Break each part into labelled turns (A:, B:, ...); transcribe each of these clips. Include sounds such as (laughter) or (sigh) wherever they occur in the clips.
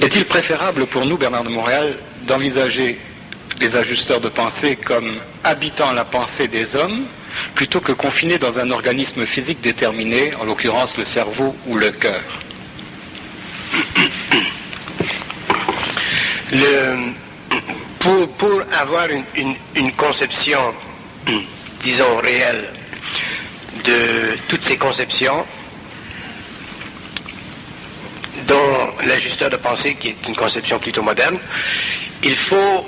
A: Est-il préférable pour nous, Bernard de Montréal, d'envisager les ajusteurs de pensée comme habitant la pensée des hommes, plutôt que confinés dans un organisme physique déterminé, en l'occurrence le cerveau ou le cœur (coughs)
B: pour, avoir une conception, disons, réelle de toutes ces conceptions, dont l'ajusteur de pensée, qui est une conception plutôt moderne, il faut,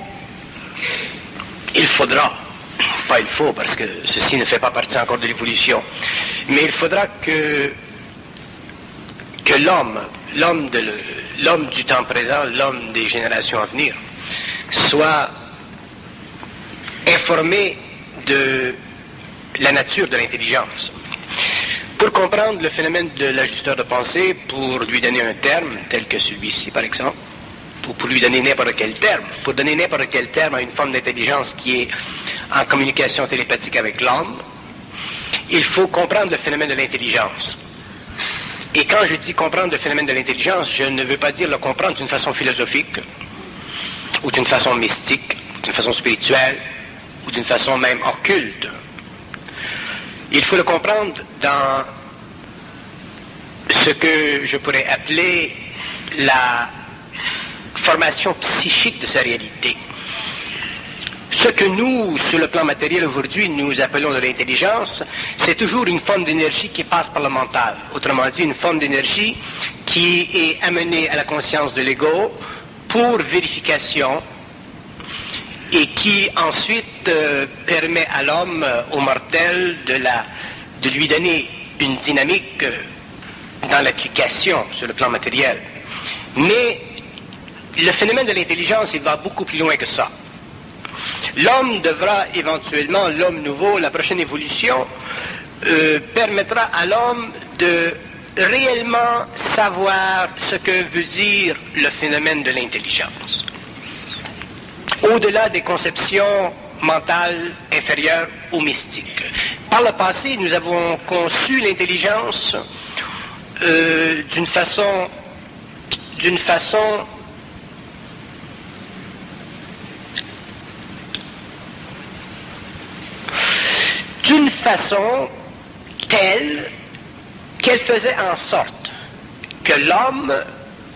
B: il faudra, pas il faut, parce que ceci ne fait pas partie encore de l'évolution, mais il faudra que, l'homme, l'homme du temps présent, l'homme des générations à venir, soit informé de la nature de l'intelligence. Pour comprendre le phénomène de l'ajusteur de pensée, pour lui donner un terme, tel que celui-ci par exemple, ou pour lui donner n'importe quel terme, pour donner n'importe quel terme à une forme d'intelligence qui est en communication télépathique avec l'homme, il faut comprendre le phénomène de l'intelligence. Et quand je dis comprendre le phénomène de l'intelligence, je ne veux pas dire le comprendre d'une façon philosophique, ou d'une façon mystique, d'une façon spirituelle, ou d'une façon même occulte. Il faut le comprendre dans ce que je pourrais appeler la formation psychique de sa réalité. Ce que nous, sur le plan matériel aujourd'hui, nous appelons de l'intelligence, c'est toujours une forme d'énergie qui passe par le mental. Autrement dit, une forme d'énergie qui est amenée à la conscience de l'ego pour vérification et qui ensuite euh, permet à l'homme, au mortel, de, la, de lui donner une dynamique euh, dans l'application sur le plan matériel. Mais le phénomène de l'intelligence, il va beaucoup plus loin que ça. L'homme devra éventuellement, l'homme nouveau, la prochaine évolution, permettra à l'homme de réellement savoir ce que veut dire le phénomène de l'intelligence au-delà des conceptions mentales inférieures ou mystiques. Par le passé, nous avons conçu l'intelligence euh, d'une façon, d'une façon d'une façon telle qu'elle faisait en sorte que l'homme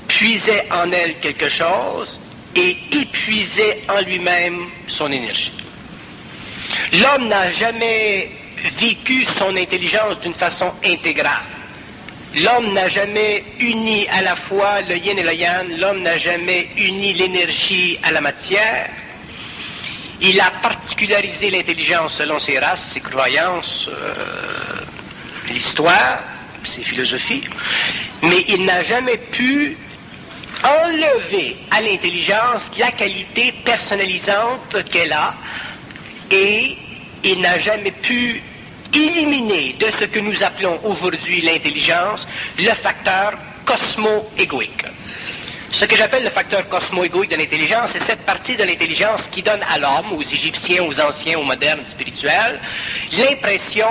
B: puisait en elle quelque chose et épuisait en lui-même son énergie. L'homme n'a jamais vécu son intelligence d'une façon intégrale. L'homme n'a jamais uni à la fois le yin et le yang, l'homme n'a jamais uni l'énergie à la matière. Il a particularisé l'intelligence selon ses races, ses croyances, euh, l'histoire, ses philosophies, mais il n'a jamais pu enlever à l'intelligence la qualité personnalisante qu'elle a. Et il n'a jamais pu éliminer de ce que nous appelons aujourd'hui l'intelligence le facteur cosmo-égoïque. Ce que j'appelle le facteur cosmo-égoïque de l'intelligence, c'est cette partie de l'intelligence qui donne à l'homme, aux Égyptiens, aux anciens, aux modernes spirituels, l'impression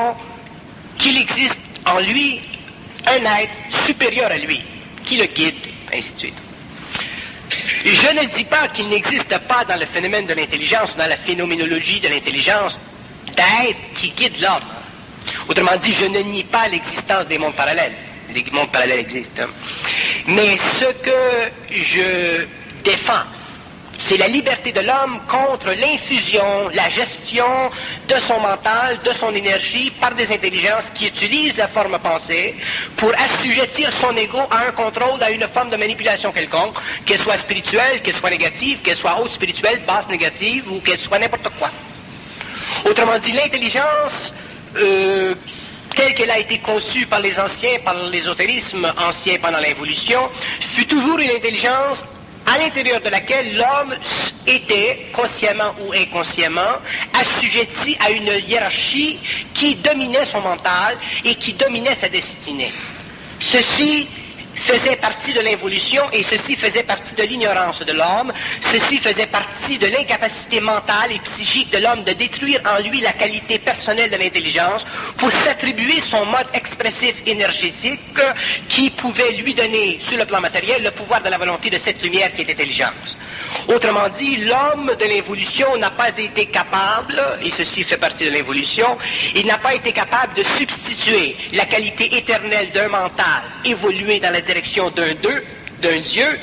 B: qu'il existe en lui un être supérieur à lui, qui le guide, ainsi de suite. Je ne dis pas qu'il n'existe pas dans le phénomène de l'intelligence, dans la phénoménologie de l'intelligence, d'être qui guide l'homme. Autrement dit, je ne nie pas l'existence des mondes parallèles. Les mondes parallèles existent. Mais ce que je défends, c'est la liberté de l'homme contre l'infusion, la gestion de son mental, de son énergie par des intelligences qui utilisent la forme pensée pour assujettir son ego à un contrôle, à une forme de manipulation quelconque, qu'elle soit spirituelle, qu'elle soit négative, qu'elle soit haute spirituelle, basse négative ou qu'elle soit n'importe quoi. Autrement dit, l'intelligence euh, telle qu'elle a été conçue par les anciens, par l'ésotérisme ancien pendant l'évolution, fut toujours une intelligence à l'intérieur de laquelle l'homme était, consciemment ou inconsciemment, assujetti à une hiérarchie qui dominait son mental et qui dominait sa destinée. Ceci faisait partie de l'involution et ceci faisait partie de l'ignorance de l'homme. Ceci faisait partie de l'incapacité mentale et psychique de l'homme de détruire en lui la qualité personnelle de l'intelligence pour s'attribuer son mode expressif énergétique qui pouvait lui donner, sur le plan matériel, le pouvoir de la volonté de cette lumière qui est intelligence. Autrement dit, l'homme de l'évolution n'a pas été capable, et ceci fait partie de l'évolution, il n'a pas été capable de substituer la qualité éternelle d'un mental évolué dans la direction d'un deux, d'un Dieu,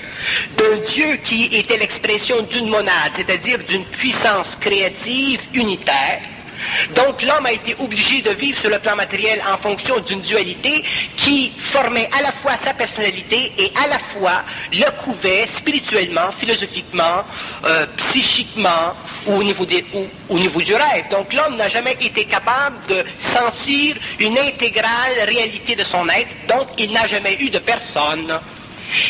B: d'un Dieu qui était l'expression d'une monade, c'est-à-dire d'une puissance créative unitaire, donc l'homme a été obligé de vivre sur le plan matériel en fonction d'une dualité qui formait à la fois sa personnalité et à la fois le couvait spirituellement, philosophiquement, euh, psychiquement ou au, niveau au niveau du rêve. Donc l'homme n'a jamais été capable de sentir une intégrale réalité de son être, donc il n'a jamais eu de personne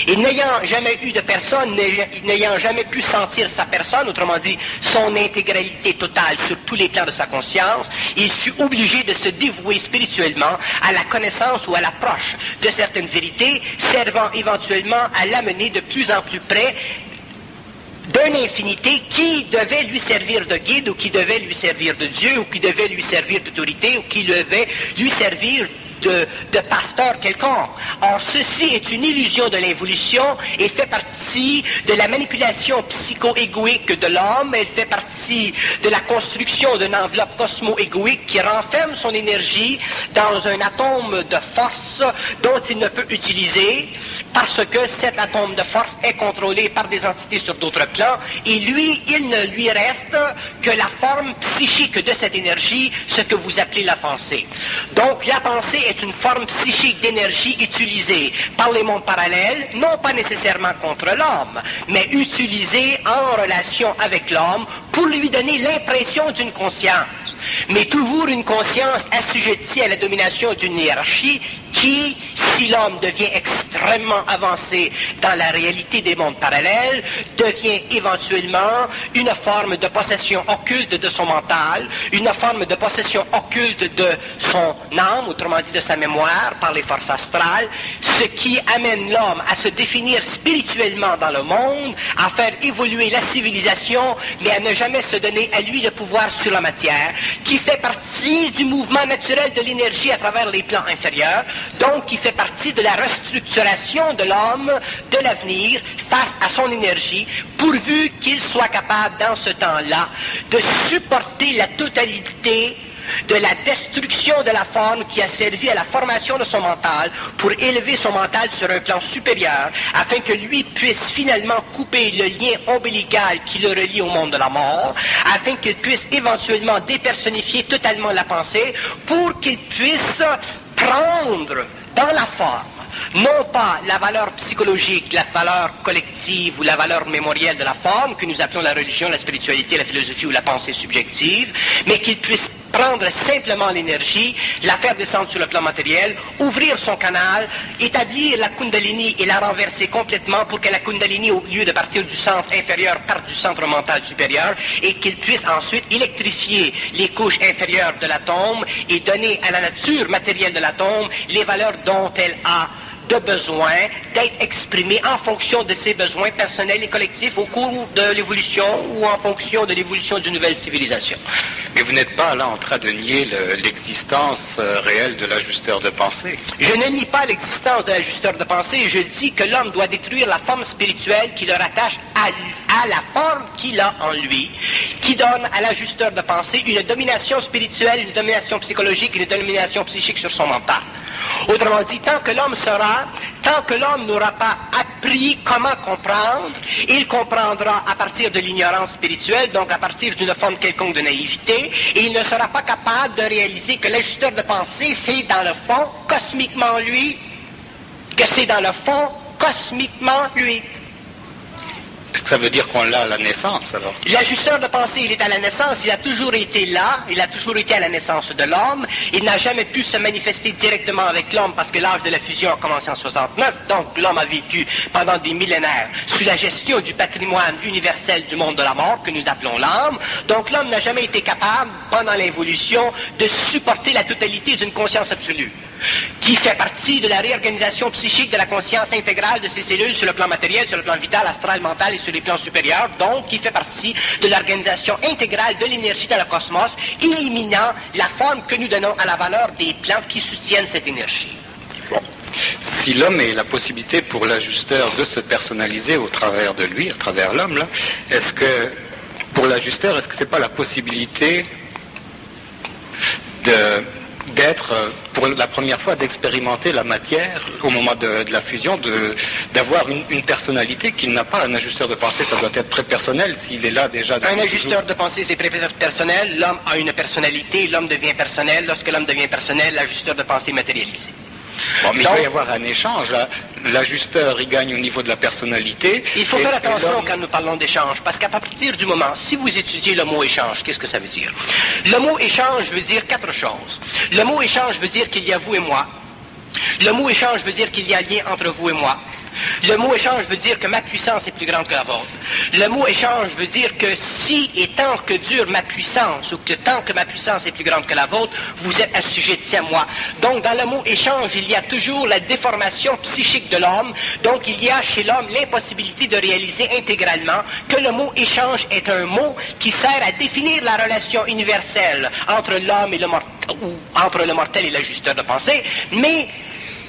B: et n'ayant jamais eu de personne, n'ayant jamais pu sentir sa personne, autrement dit son intégralité totale sur tous les plans de sa conscience, il fut obligé de se dévouer spirituellement à la connaissance ou à l'approche de certaines vérités, servant éventuellement à l'amener de plus en plus près d'une infinité qui devait lui servir de guide ou qui devait lui servir de Dieu ou qui devait lui servir d'autorité ou qui devait lui servir de, pasteur quelconque. Or, ceci est une illusion de l'évolution et fait partie de la manipulation psycho-égoïque de l'homme, elle fait partie de la construction d'une enveloppe cosmo-égoïque qui renferme son énergie dans un atome de force dont il ne peut utiliser parce que cet atome de force est contrôlé par des entités sur d'autres plans et lui, il ne lui reste que la forme psychique de cette énergie, ce que vous appelez la pensée. Donc, la pensée est une forme psychique d'énergie utilisée. Par les mondes parallèles, non pas nécessairement contre l'homme, mais utilisée en relation avec l'homme pour lui donner l'impression d'une conscience mais toujours une conscience assujettie à la domination d'une hiérarchie qui, si l'homme devient extrêmement avancé dans la réalité des mondes parallèles, devient éventuellement une forme de possession occulte de son mental, une forme de possession occulte de son âme, autrement dit de sa mémoire, par les forces astrales, ce qui amène l'homme à se définir spirituellement dans le monde, à faire évoluer la civilisation, mais à ne jamais se donner à lui le pouvoir sur la matière, qui fait partie du mouvement naturel de l'énergie à travers les plans inférieurs, donc qui fait partie de la restructuration de l'homme de l'avenir face à son énergie, pourvu qu'il soit capable dans ce temps-là de supporter la totalité de la destruction de la forme qui a servi à la formation de son mental pour élever son mental sur un plan supérieur, afin que lui puisse finalement couper le lien ombilical qui le relie au monde de la mort, afin qu'il puisse éventuellement dépersonnifier totalement la pensée, pour qu'il puisse prendre dans la forme non pas la valeur psychologique, la valeur collective ou la valeur mémorielle de la forme, que nous appelons la religion, la spiritualité, la philosophie ou la pensée subjective, mais qu'il puisse prendre simplement l'énergie, la faire descendre sur le plan matériel, ouvrir son canal, établir la Kundalini et la renverser complètement pour que la Kundalini, au lieu de partir du centre inférieur, parte du centre mental supérieur et qu'il puisse ensuite électrifier les couches inférieures de l'atome et donner à la nature matérielle de l'atome les valeurs dont elle a de besoin d'être exprimé en fonction de ses besoins personnels et collectifs au cours de l'évolution ou en fonction de l'évolution d'une nouvelle civilisation.
A: Mais vous n'êtes pas là en train de nier l'existence euh, réelle de l'ajusteur de pensée.
B: Je ne nie pas l'existence de l'ajusteur de pensée. Je dis que l'homme doit détruire la forme spirituelle qui le rattache à, à la forme qu'il a en lui, qui donne à l'ajusteur de pensée une domination spirituelle, une domination psychologique, une domination psychique sur son mental. Autrement dit, tant que l'homme sera, tant que l'homme n'aura pas appris comment comprendre, il comprendra à partir de l'ignorance spirituelle, donc à partir d'une forme quelconque de naïveté, et il ne sera pas capable de réaliser que l'ajusteur de pensée, c'est dans le fond, cosmiquement lui, que c'est dans le fond, cosmiquement lui.
A: Ça veut dire qu'on l'a à la naissance, alors
B: L'ajusteur de pensée, il est à la naissance, il a toujours été là, il a toujours été à la naissance de l'homme, il n'a jamais pu se manifester directement avec l'homme parce que l'âge de la fusion a commencé en 69, donc l'homme a vécu pendant des millénaires sous la gestion du patrimoine universel du monde de la mort, que nous appelons l'âme, donc l'homme n'a jamais été capable, pendant l'évolution, de supporter la totalité d'une conscience absolue. Qui fait partie de la réorganisation psychique de la conscience intégrale de ces cellules sur le plan matériel, sur le plan vital, astral, mental et sur les plans supérieurs, donc qui fait partie de l'organisation intégrale de l'énergie dans le cosmos, éliminant la forme que nous donnons à la valeur des plans qui soutiennent cette énergie.
A: Si l'homme a la possibilité pour l'ajusteur de se personnaliser au travers de lui, à travers l'homme, est-ce que, pour l'ajusteur, est-ce que ce n'est pas la possibilité d'être, pour la première fois, d'expérimenter la matière au moment de, la fusion, d'avoir une, personnalité qu'il n'a pas. Un ajusteur de pensée, ça doit être très personnel s'il est là déjà.
B: Un ajusteur de pensée, c'est très personnel. L'homme a une personnalité, l'homme devient personnel. Lorsque l'homme devient personnel, l'ajusteur de pensée matérialisé.
A: Bon, mais il va y avoir un échange. L'ajusteur, il gagne au niveau de la personnalité.
B: Il faut faire attention quand nous parlons d'échange, parce qu'à partir du moment, si vous étudiez le mot échange, qu'est-ce que ça veut dire? Le mot échange veut dire quatre choses. Le mot échange veut dire qu'il y a vous et moi. Le mot échange veut dire qu'il y a lien entre vous et moi. Le mot échange veut dire que ma puissance est plus grande que la vôtre. Le mot échange veut dire que si et tant que dure ma puissance, ou que tant que ma puissance est plus grande que la vôtre, vous êtes assujetti à moi. Donc dans le mot échange, il y a toujours la déformation psychique de l'homme. Donc il y a chez l'homme l'impossibilité de réaliser intégralement que le mot échange est un mot qui sert à définir la relation universelle entre l'homme et le mortel, ou entre le mortel et l'ajusteur de pensée, mais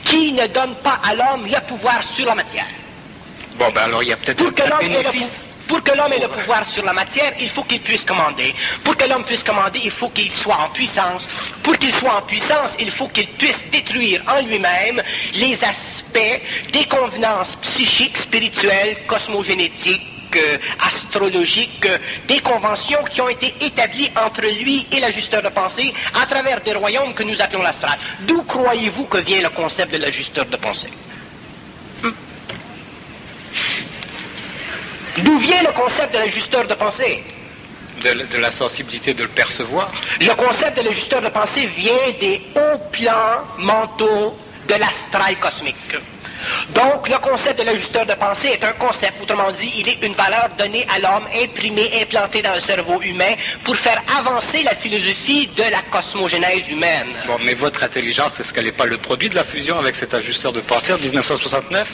B: qui ne donne pas à l'homme le pouvoir sur la matière?
A: Bon, ben alors il y a peut-être un bénéfice.
B: Pour que l'homme ait le pouvoir sur la matière, il faut qu'il puisse commander. Pour que l'homme puisse commander, il faut qu'il soit en puissance. Pour qu'il soit en puissance, il faut qu'il puisse détruire en lui-même les aspects des convenances psychiques, spirituelles, cosmogénétiques, astrologiques, des conventions qui ont été établies entre lui et l'ajusteur de pensée à travers des royaumes que nous appelons l'astral. D'où croyez-vous que vient le concept de l'ajusteur de pensée? Hmm? D'où vient le concept de l'ajusteur de pensée?
A: De, la sensibilité de le percevoir.
B: Le concept de l'ajusteur de pensée vient des hauts plans mentaux de l'astral cosmique. Donc, le concept de l'ajusteur de pensée est un concept, autrement dit, il est une valeur donnée à l'homme, imprimée, implantée dans le cerveau humain pour faire avancer la philosophie de la cosmogénèse humaine.
A: Bon, mais votre intelligence, est-ce qu'elle n'est pas le produit de la fusion avec cet ajusteur de pensée en 1969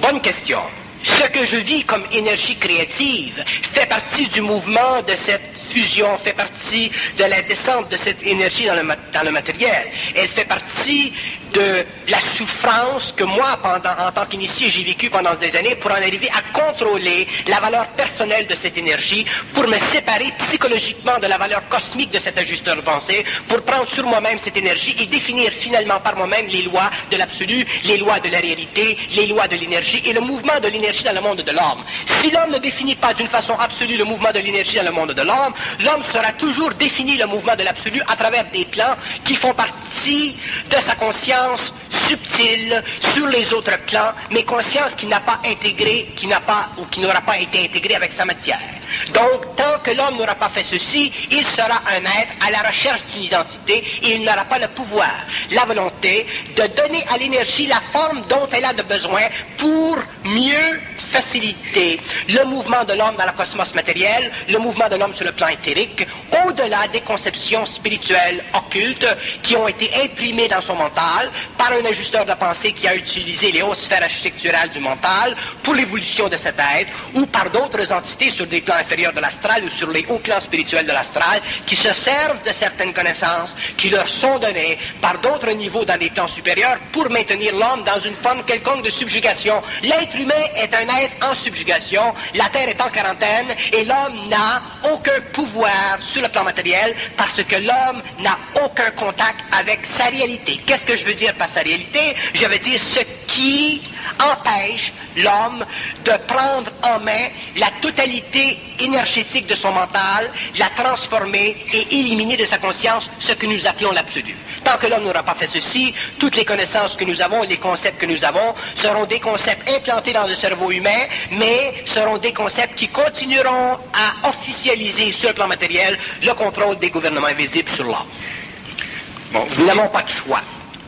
B: Bonne question. Ce que je vis comme énergie créative fait partie du mouvement de cette fusion fait partie de la descente de cette énergie dans le, dans le matériel. Elle fait partie de la souffrance que moi, pendant, en tant qu'initié, j'ai vécu pendant des années pour en arriver à contrôler la valeur personnelle de cette énergie, pour me séparer psychologiquement de la valeur cosmique de cet ajusteur de pensée, pour prendre sur moi-même cette énergie et définir finalement par moi-même les lois de l'absolu, les lois de la réalité, les lois de l'énergie et le mouvement de l'énergie dans le monde de l'homme. Si l'homme ne définit pas d'une façon absolue le mouvement de l'énergie dans le monde de l'homme, l'homme sera toujours défini le mouvement de l'absolu à travers des plans qui font partie de sa conscience subtile sur les autres plans, mais conscience qui n'a pas intégré, qui n'a pas ou qui n'aura pas été intégrée avec sa matière. Donc, tant que l'homme n'aura pas fait ceci, il sera un être à la recherche d'une identité et il n'aura pas le pouvoir, la volonté de donner à l'énergie la forme dont elle a de besoin pour mieux faciliter le mouvement de l'homme dans le cosmos matériel, le mouvement de l'homme sur le plan éthérique, au-delà des conceptions spirituelles occultes qui ont été imprimées dans son mental par un ajusteur de pensée qui a utilisé les hautes sphères architecturales du mental pour l'évolution de cet être, ou par d'autres entités sur des plans inférieurs de l'astral ou sur les hauts plans spirituels de l'astral qui se servent de certaines connaissances qui leur sont données par d'autres niveaux dans des plans supérieurs pour maintenir l'homme dans une forme quelconque de subjugation. L'être humain est un être en subjugation, la Terre est en quarantaine et l'homme n'a aucun pouvoir sur le plan matériel parce que l'homme n'a aucun contact avec sa réalité. Qu'est-ce que je veux dire par sa réalité? Je veux dire ce qui empêche l'homme de prendre en main la totalité énergétique de son mental, la transformer et éliminer de sa conscience ce que nous appelons l'absolu. Tant que l'homme n'aura pas fait ceci, toutes les connaissances que nous avons et les concepts que nous avons seront des concepts implantés dans le cerveau humain, mais seront des concepts qui continueront à officialiser sur le plan matériel le contrôle des gouvernements invisibles sur l'homme. Bon, nous n'avons pas de choix.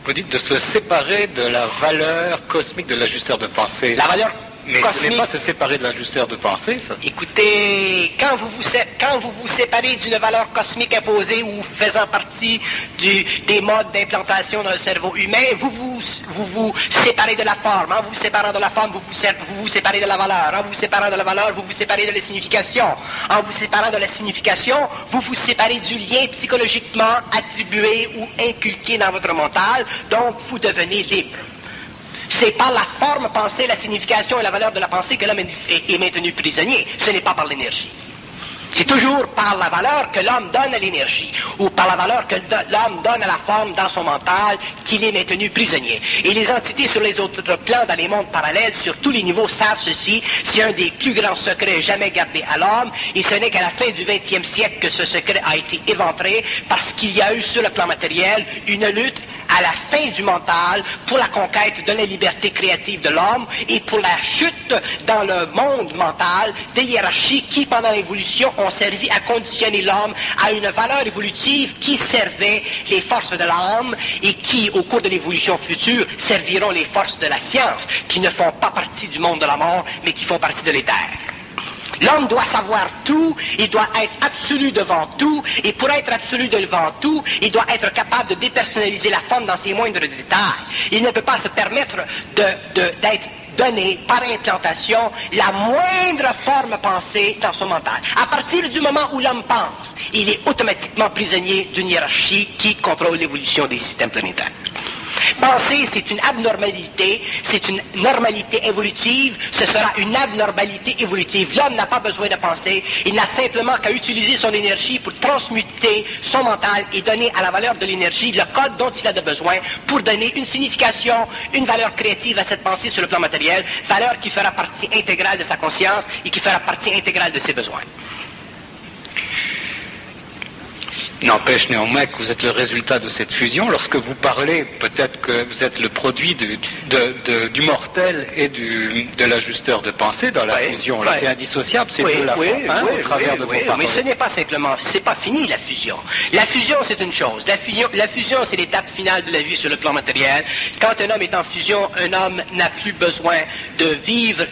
A: Vous dites de se séparer de la valeur cosmique de l'ajusteur de pensée.
B: La valeur
A: Mais ce n'est pas se séparer de l'ajusteur de pensée, ça.
B: Écoutez, quand vous vous, quand vous, vous séparez d'une valeur cosmique imposée ou faisant partie du, des modes d'implantation dans le cerveau humain, vous vous, vous, vous séparez de la forme. En vous séparant de la forme, vous vous, vous, vous séparez de la valeur. En vous séparant de la valeur, vous vous séparez de la signification. En vous séparant de la signification, vous vous séparez du lien psychologiquement attribué ou inculqué dans votre mental, donc vous devenez libre. C'est par la forme pensée, la signification et la valeur de la pensée que l'homme est, maintenu prisonnier. Ce n'est pas par l'énergie. C'est toujours par la valeur que l'homme donne à l'énergie, ou par la valeur que l'homme donne à la forme dans son mental qu'il est maintenu prisonnier. Et les entités sur les autres plans, dans les mondes parallèles, sur tous les niveaux, savent ceci. C'est un des plus grands secrets jamais gardés à l'homme, et ce n'est qu'à la fin du XXe siècle que ce secret a été éventré, parce qu'il y a eu sur le plan matériel une lutte à la fin du mental pour la conquête de la liberté créative de l'homme et pour la chute dans le monde mental des hiérarchies qui, pendant l'évolution, ont servi à conditionner l'homme à une valeur évolutive qui servait les forces de l'âme et qui, au cours de l'évolution future, serviront les forces de la science, qui ne font pas partie du monde de la mort, mais qui font partie de l'éther. L'homme doit savoir tout, il doit être absolu devant tout, et pour être absolu devant tout, il doit être capable de dépersonnaliser la forme dans ses moindres détails. Il ne peut pas se permettre d'être donné par implantation la moindre forme pensée dans son mental. À partir du moment où l'homme pense, il est automatiquement prisonnier d'une hiérarchie qui contrôle l'évolution des systèmes planétaires. Penser, c'est une abnormalité, c'est une normalité évolutive, ce sera une abnormalité évolutive. L'homme n'a pas besoin de penser, il n'a simplement qu'à utiliser son énergie pour transmuter son mental et donner à la valeur de l'énergie le code dont il a besoin pour donner une signification, une valeur créative à cette pensée sur le plan matériel, valeur qui fera partie intégrale de sa conscience et qui fera partie intégrale de ses besoins.
A: N'empêche néanmoins que vous êtes le résultat de cette fusion. Lorsque vous parlez, peut-être que vous êtes le produit du mortel et de l'ajusteur de pensée dans la fusion. C'est indissociable, c'est
B: tout la hein, au travers de vos Mais ce n'est pas simplement, c'est pas fini la fusion. La fusion, c'est une chose. La fusion, la fusion c'est l'étape finale de la vie sur le plan matériel. Quand un homme est en fusion, un homme n'a plus besoin de vivre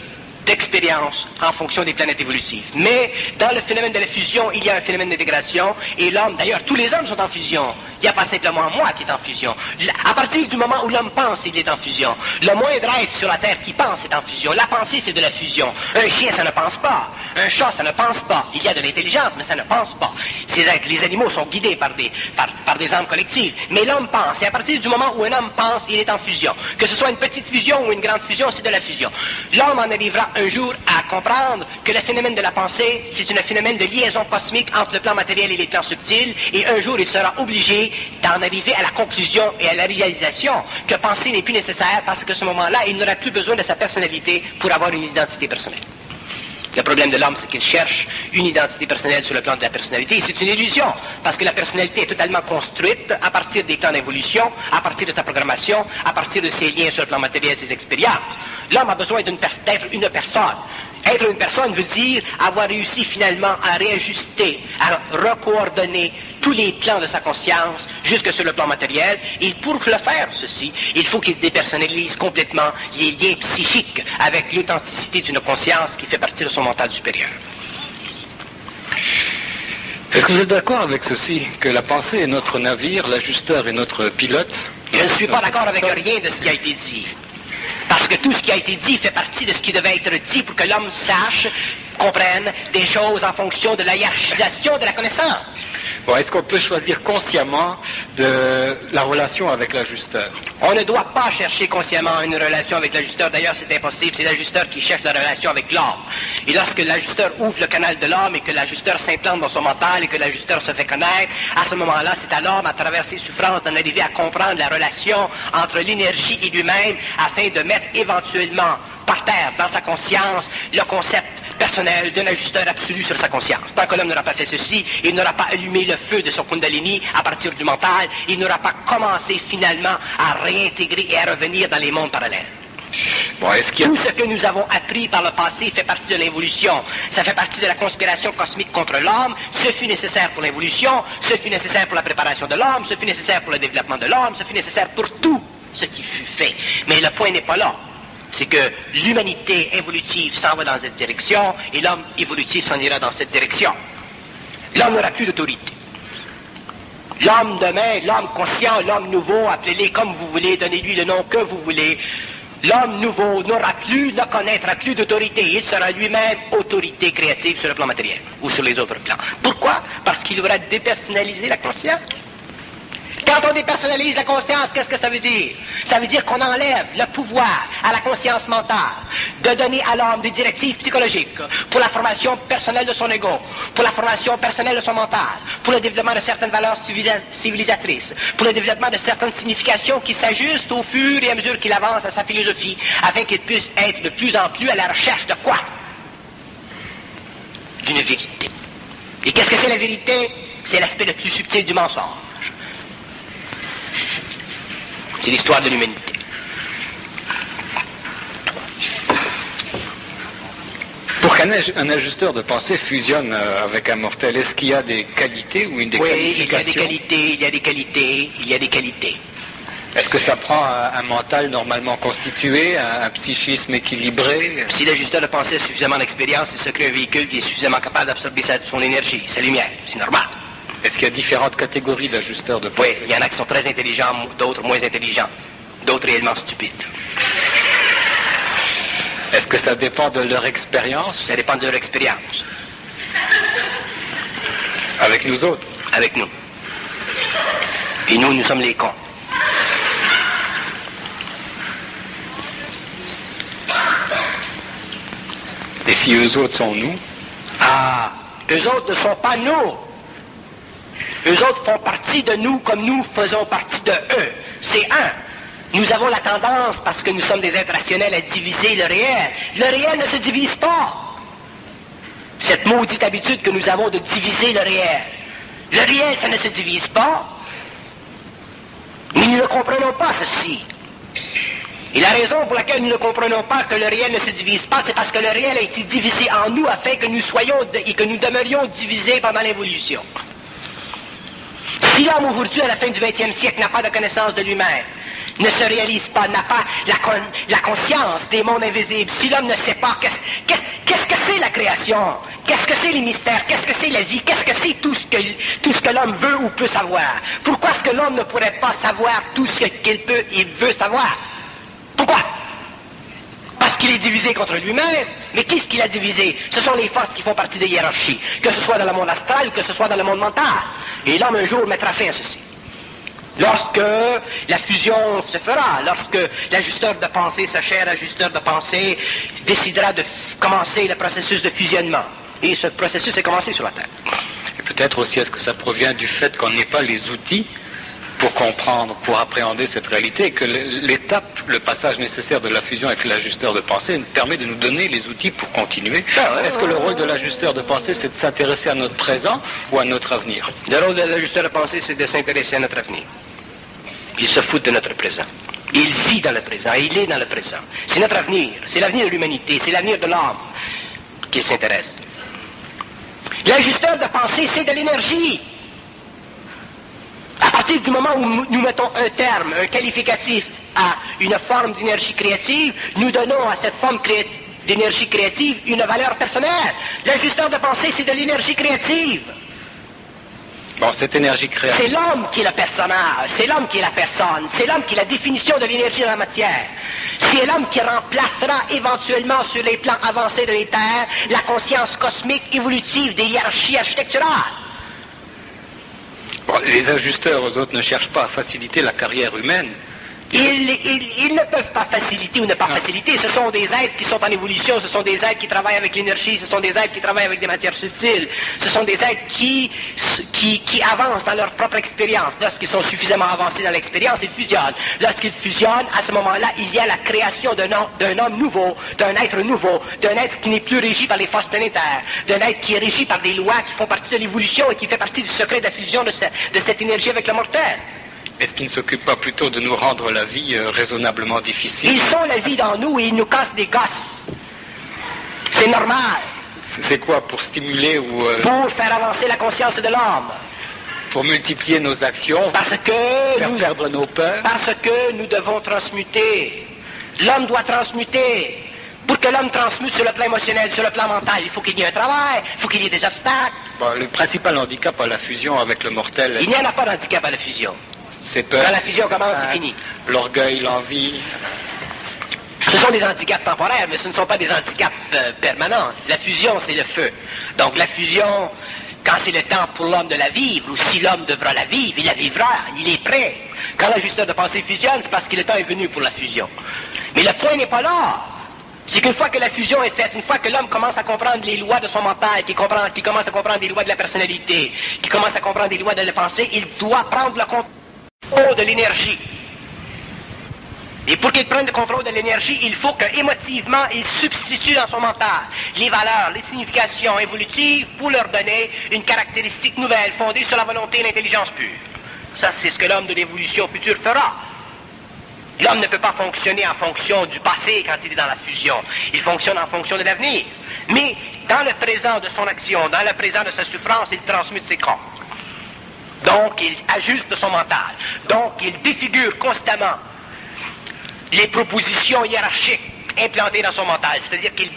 B: d'expérience en fonction des planètes évolutives. Mais dans le phénomène de la fusion, il y a un phénomène d'intégration, et l'homme, d'ailleurs, tous les hommes sont en fusion. Il n'y a pas simplement moi qui est en fusion. À partir du moment où l'homme pense, il est en fusion. Le moindre être sur la Terre qui pense est en fusion. La pensée, c'est de la fusion. Un chien, ça ne pense pas. Un chat, ça ne pense pas. Il y a de l'intelligence, mais ça ne pense pas. les animaux sont guidés par des, par, par des âmes collectives. Mais l'homme pense. Et à partir du moment où un homme pense, il est en fusion. Que ce soit une petite fusion ou une grande fusion, c'est de la fusion. L'homme en arrivera un jour à comprendre que le phénomène de la pensée, c'est un phénomène de liaison cosmique entre le plan matériel et les plans subtils. Et un jour, il sera obligé d'en arriver à la conclusion et à la réalisation que penser n'est plus nécessaire parce qu'à ce moment-là, il n'aura plus besoin de sa personnalité pour avoir une identité personnelle. Le problème de l'homme, c'est qu'il cherche une identité personnelle sur le plan de la personnalité. C'est une illusion, parce que la personnalité est totalement construite à partir des temps d'évolution, à partir de sa programmation, à partir de ses liens sur le plan matériel, ses expériences. L'homme a besoin d'être une personne. Être une personne veut dire avoir réussi finalement à réajuster, à recoordonner tous les plans de sa conscience jusque sur le plan matériel. Et pour le faire, ceci, il faut qu'il dépersonnalise complètement les liens psychiques avec l'authenticité d'une conscience qui fait partie de son mental supérieur.
A: Est-ce que vous êtes d'accord avec ceci, que la pensée est notre navire, l'ajusteur est notre pilote?
B: Je ne suis pas d'accord avec rien de ce qui a été dit. Parce que tout ce qui a été dit fait partie de ce qui devait être dit pour que l'homme sache, comprenne des choses en fonction de la hiérarchisation de la connaissance.
A: Est-ce qu'on peut choisir consciemment la relation avec l'ajusteur?
B: On ne doit pas chercher consciemment une relation avec l'ajusteur. D'ailleurs, c'est impossible. C'est l'ajusteur qui cherche la relation avec l'homme. Et lorsque l'ajusteur ouvre le canal de l'homme et que l'ajusteur s'implante dans son mental et que l'ajusteur se fait connaître, à ce moment-là, c'est à l'homme, à travers ses souffrances, d'en arriver à comprendre la relation entre l'énergie et lui-même afin de mettre éventuellement par terre dans sa conscience le concept personnel d'un ajusteur absolu sur sa conscience. Tant que l'homme n'aura pas fait ceci, il n'aura pas allumé le feu de son Kundalini à partir du mental, il n'aura pas commencé finalement à réintégrer et à revenir dans les mondes parallèles. Tout ce que nous avons appris par le passé fait partie de l'évolution. Ça fait partie de la conspiration cosmique contre l'homme. Ce fut nécessaire pour l'évolution, ce fut nécessaire pour la préparation de l'homme, ce fut nécessaire pour le développement de l'homme, ce fut nécessaire pour tout ce qui fut fait. Mais le point n'est pas là. C'est que l'humanité évolutive s'en va dans cette direction et l'homme évolutif s'en ira dans cette direction. L'homme n'aura plus d'autorité. L'homme demain, l'homme conscient, l'homme nouveau, appelez-les comme vous voulez, donnez-lui le nom que vous voulez. L'homme nouveau n'aura plus, ne connaîtra plus d'autorité. Il sera lui-même autorité créative sur le plan matériel ou sur les autres plans. Pourquoi? Parce qu'il aura dépersonnalisé la conscience. Quand on dépersonnalise la conscience, qu'est-ce que ça veut dire? Ça veut dire qu'on enlève le pouvoir à la conscience mentale de donner à l'homme des directives psychologiques pour la formation personnelle de son ego, pour la formation personnelle de son mental, pour le développement de certaines valeurs civilisatrices, pour le développement de certaines significations qui s'ajustent au fur et à mesure qu'il avance à sa philosophie, afin qu'il puisse être de plus en plus à la recherche de quoi? D'une vérité. Et qu'est-ce que c'est la vérité? C'est l'aspect le plus subtil du mensonge. C'est l'histoire de l'humanité.
A: Pour qu'un ajusteur de pensée fusionne euh, avec un mortel, est-ce qu'il y a des qualités ou une des
B: Oui, il y a des qualités, il y a des qualités, il y a des qualités.
A: Est-ce que ça prend un, mental normalement constitué, un, psychisme équilibré?
B: Si l'ajusteur de pensée a suffisamment d'expérience, il se crée un véhicule qui est suffisamment capable d'absorber son énergie, sa lumière, c'est normal.
A: Est-ce qu'il y a différentes catégories d'ajusteurs de pensée
B: Oui, il y en a qui sont très intelligents, d'autres moins intelligents, d'autres réellement stupides.
A: Est-ce que ça dépend de leur expérience?
B: Ça dépend de leur expérience.
A: Avec nous autres?
B: Avec nous. Et nous, nous sommes les cons.
A: Et si eux autres sont nous?
B: Ah, eux autres ne sont pas nous. Eux autres font partie de nous comme nous faisons partie de eux. C'est un. Nous avons la tendance, parce que nous sommes des êtres rationnels, à diviser le réel. Le réel ne se divise pas. Cette maudite habitude que nous avons de diviser le réel. Le réel, ça ne se divise pas. Mais nous ne comprenons pas ceci. Et la raison pour laquelle nous ne comprenons pas que le réel ne se divise pas, c'est parce que le réel a été divisé en nous afin que nous soyons et que nous demeurions divisés pendant l'évolution. Si l'homme aujourd'hui, à la fin du XXe siècle, n'a pas de connaissance de lui-même, ne se réalise pas, n'a pas la, conscience des mondes invisibles, si l'homme ne sait pas qu'est-ce que c'est la création, qu'est-ce que c'est les mystères, qu'est-ce que c'est la vie, qu'est-ce que c'est tout ce que, tout ce que l'homme veut ou peut savoir, pourquoi est-ce que l'homme ne pourrait pas savoir tout ce qu'il peut et veut savoir? Pourquoi? Qu'il est divisé contre lui-même. Mais qu'est-ce qu'il a divisé? Ce sont les forces qui font partie des hiérarchies, que ce soit dans le monde astral, que ce soit dans le monde mental. Et l'homme un jour mettra fin à ceci. Lorsque la fusion se fera, lorsque l'ajusteur de pensée, ce cher ajusteur de pensée, décidera de commencer le processus de fusionnement. Et ce processus est commencé sur la Terre.
A: Et peut-être aussi est-ce que ça provient du fait qu'on n'ait pas les outils pour comprendre, pour appréhender cette réalité, que l'étape, le passage nécessaire de la fusion avec l'ajusteur de pensée permet de nous donner les outils pour continuer. Ah est-ce que le rôle de l'ajusteur de pensée, c'est de s'intéresser à notre présent ou à notre avenir?
B: Le rôle de l'ajusteur de pensée, c'est de s'intéresser à notre avenir. Il se fout de notre présent. Il vit dans le présent, il est dans le présent. C'est notre avenir, c'est l'avenir de l'humanité, c'est l'avenir de l'homme qu'il s'intéresse. L'ajusteur de pensée, c'est de l'énergie. Partir du moment où nous mettons un terme, un qualificatif à une forme d'énergie créative, nous donnons à cette forme d'énergie créative une valeur personnelle. L'ajusteur de pensée, c'est de l'énergie créative.
A: Bon, cette énergie créative.
B: C'est l'homme qui est le personnage, c'est l'homme qui est la personne, c'est l'homme qui est la définition de l'énergie dans la matière. C'est l'homme qui remplacera éventuellement sur les plans avancés de l'éther la conscience cosmique évolutive des hiérarchies architecturales.
A: Les ajusteurs, aux autres, ne cherchent pas à faciliter la carrière humaine,
B: ils, ne peuvent pas faciliter ou ne pas faciliter. Ce sont des êtres qui sont en évolution, ce sont des êtres qui travaillent avec l'énergie, ce sont des êtres qui travaillent avec des matières subtiles, ce sont des êtres qui, qui, avancent dans leur propre expérience. Lorsqu'ils sont suffisamment avancés dans l'expérience, ils fusionnent. Lorsqu'ils fusionnent, à ce moment-là, il y a la création d'un homme nouveau, d'un être nouveau, d'un être qui n'est plus régi par les forces planétaires, d'un être qui est régi par des lois qui font partie de l'évolution et qui fait partie du secret de la fusion de, de cette énergie avec le mortel.
A: Est-ce qu'ils ne s'occupent pas plutôt de nous rendre la vie euh, raisonnablement difficile
B: Ils sont la vie dans nous et ils nous cassent des gosses. C'est normal.
A: C'est quoi Pour stimuler ou...
B: Euh, pour faire avancer la conscience de l'homme.
A: Pour multiplier nos actions
B: Parce que...
A: Faire perdre nos peurs
B: Parce que nous devons transmuter L'homme doit transmuter. Pour que l'homme transmute sur le plan émotionnel, sur le plan mental, il faut qu'il y ait un travail, il faut qu'il y ait des obstacles.
A: le principal handicap à la fusion avec le mortel...
B: Il n'y en a pas d'handicap à la fusion. Quand la fusion commence, c'est fini?
A: L'orgueil, l'envie.
B: Ce sont des handicaps temporaires, mais ce ne sont pas des handicaps euh, permanents. La fusion, c'est le feu. Donc la fusion, quand c'est le temps pour l'homme de la vivre, ou si l'homme devra la vivre, il la vivra, il est prêt. Quand l'ajusteur de pensée fusionne, c'est parce que le temps est venu pour la fusion. Mais le point n'est pas là. C'est qu'une fois que la fusion est faite, une fois que l'homme commence à comprendre les lois de son mental, qui, comprend, qui commence à comprendre les lois de la personnalité, qui commence à comprendre les lois de la pensée, il doit prendre le contrôle de l'énergie. Et pour qu'il prenne le contrôle de l'énergie, il faut qu'émotivement, il substitue dans son mental les valeurs, les significations évolutives pour leur donner une caractéristique nouvelle fondée sur la volonté et l'intelligence pure. Ça, c'est ce que l'homme de l'évolution future fera. L'homme ne peut pas fonctionner en fonction du passé quand il est dans la fusion. Il fonctionne en fonction de l'avenir. Mais dans le présent de son action, dans le présent de sa souffrance, il transmute ses corps. Donc, il ajuste son mental. Donc, il défigure constamment les propositions hiérarchiques implantées dans son mental. C'est-à-dire qu'il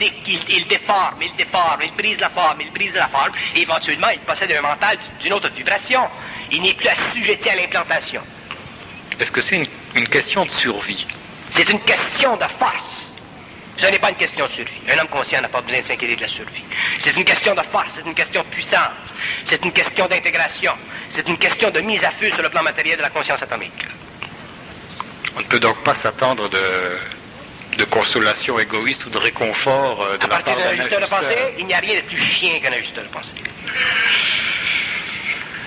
B: déforme, il déforme, il brise la forme, il brise la forme, et éventuellement, il possède un mental d'une autre vibration. Il n'est plus assujetti à l'implantation.
A: Est-ce que c'est une, question de survie?
B: C'est une question de force. Ce n'est pas une question de survie. Un homme conscient n'a pas besoin de s'inquiéter de la survie. C'est une question de force, c'est une question de puissance, c'est une question d'intégration, c'est une question de mise à feu sur le plan matériel de la conscience atomique.
A: On ne peut donc pas s'attendre de, de, consolation égoïste ou de réconfort euh, de
B: à la part d'un ajusteur de pensée, il n'y a rien de plus chien qu'un ajusteur de pensée.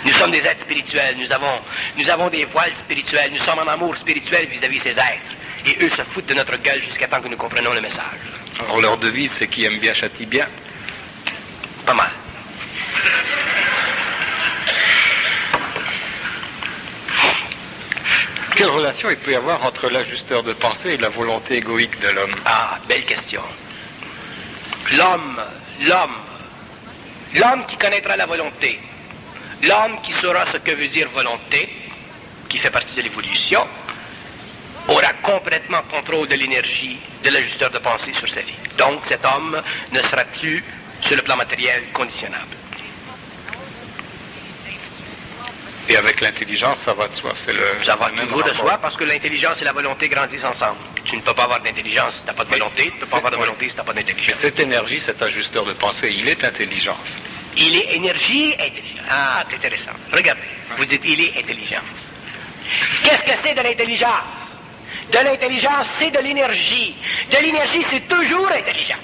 B: Nous sommes des êtres spirituels, nous avons, nous avons des voiles spirituelles, nous sommes en amour spirituel vis-à-vis -vis ces êtres. Et eux se foutent de notre gueule jusqu'à temps que nous comprenons le message.
A: Alors leur devise, c'est qui aime bien châtie bien.
B: Pas mal.
A: Quelle relation il peut y avoir entre l'ajusteur de pensée et la volonté égoïque de l'homme?
B: Ah, belle question. L'homme, l'homme, l'homme qui connaîtra la volonté, l'homme qui saura ce que veut dire volonté, qui fait partie de l'évolution, aura complètement contrôle de l'énergie de l'ajusteur de pensée sur sa vie. Donc cet homme ne sera plus, sur le plan matériel, conditionnable.
A: Et avec l'intelligence, ça va de soi. C'est le,
B: ça va toujours de soi parce que l'intelligence et la volonté grandissent ensemble. Tu ne peux pas avoir d'intelligence si tu n'as pas de volonté. Tu ne peux pas avoir de volonté si tu n'as pas d'intelligence.
A: Cette énergie, cet ajusteur de pensée, il est intelligence.
B: Il est énergie intelligence. Ah, c'est intéressant. Regardez. Vous dites il est intelligent. Qu'est-ce que c'est de l'intelligence? De l'intelligence, c'est de l'énergie. De l'énergie, c'est toujours intelligent.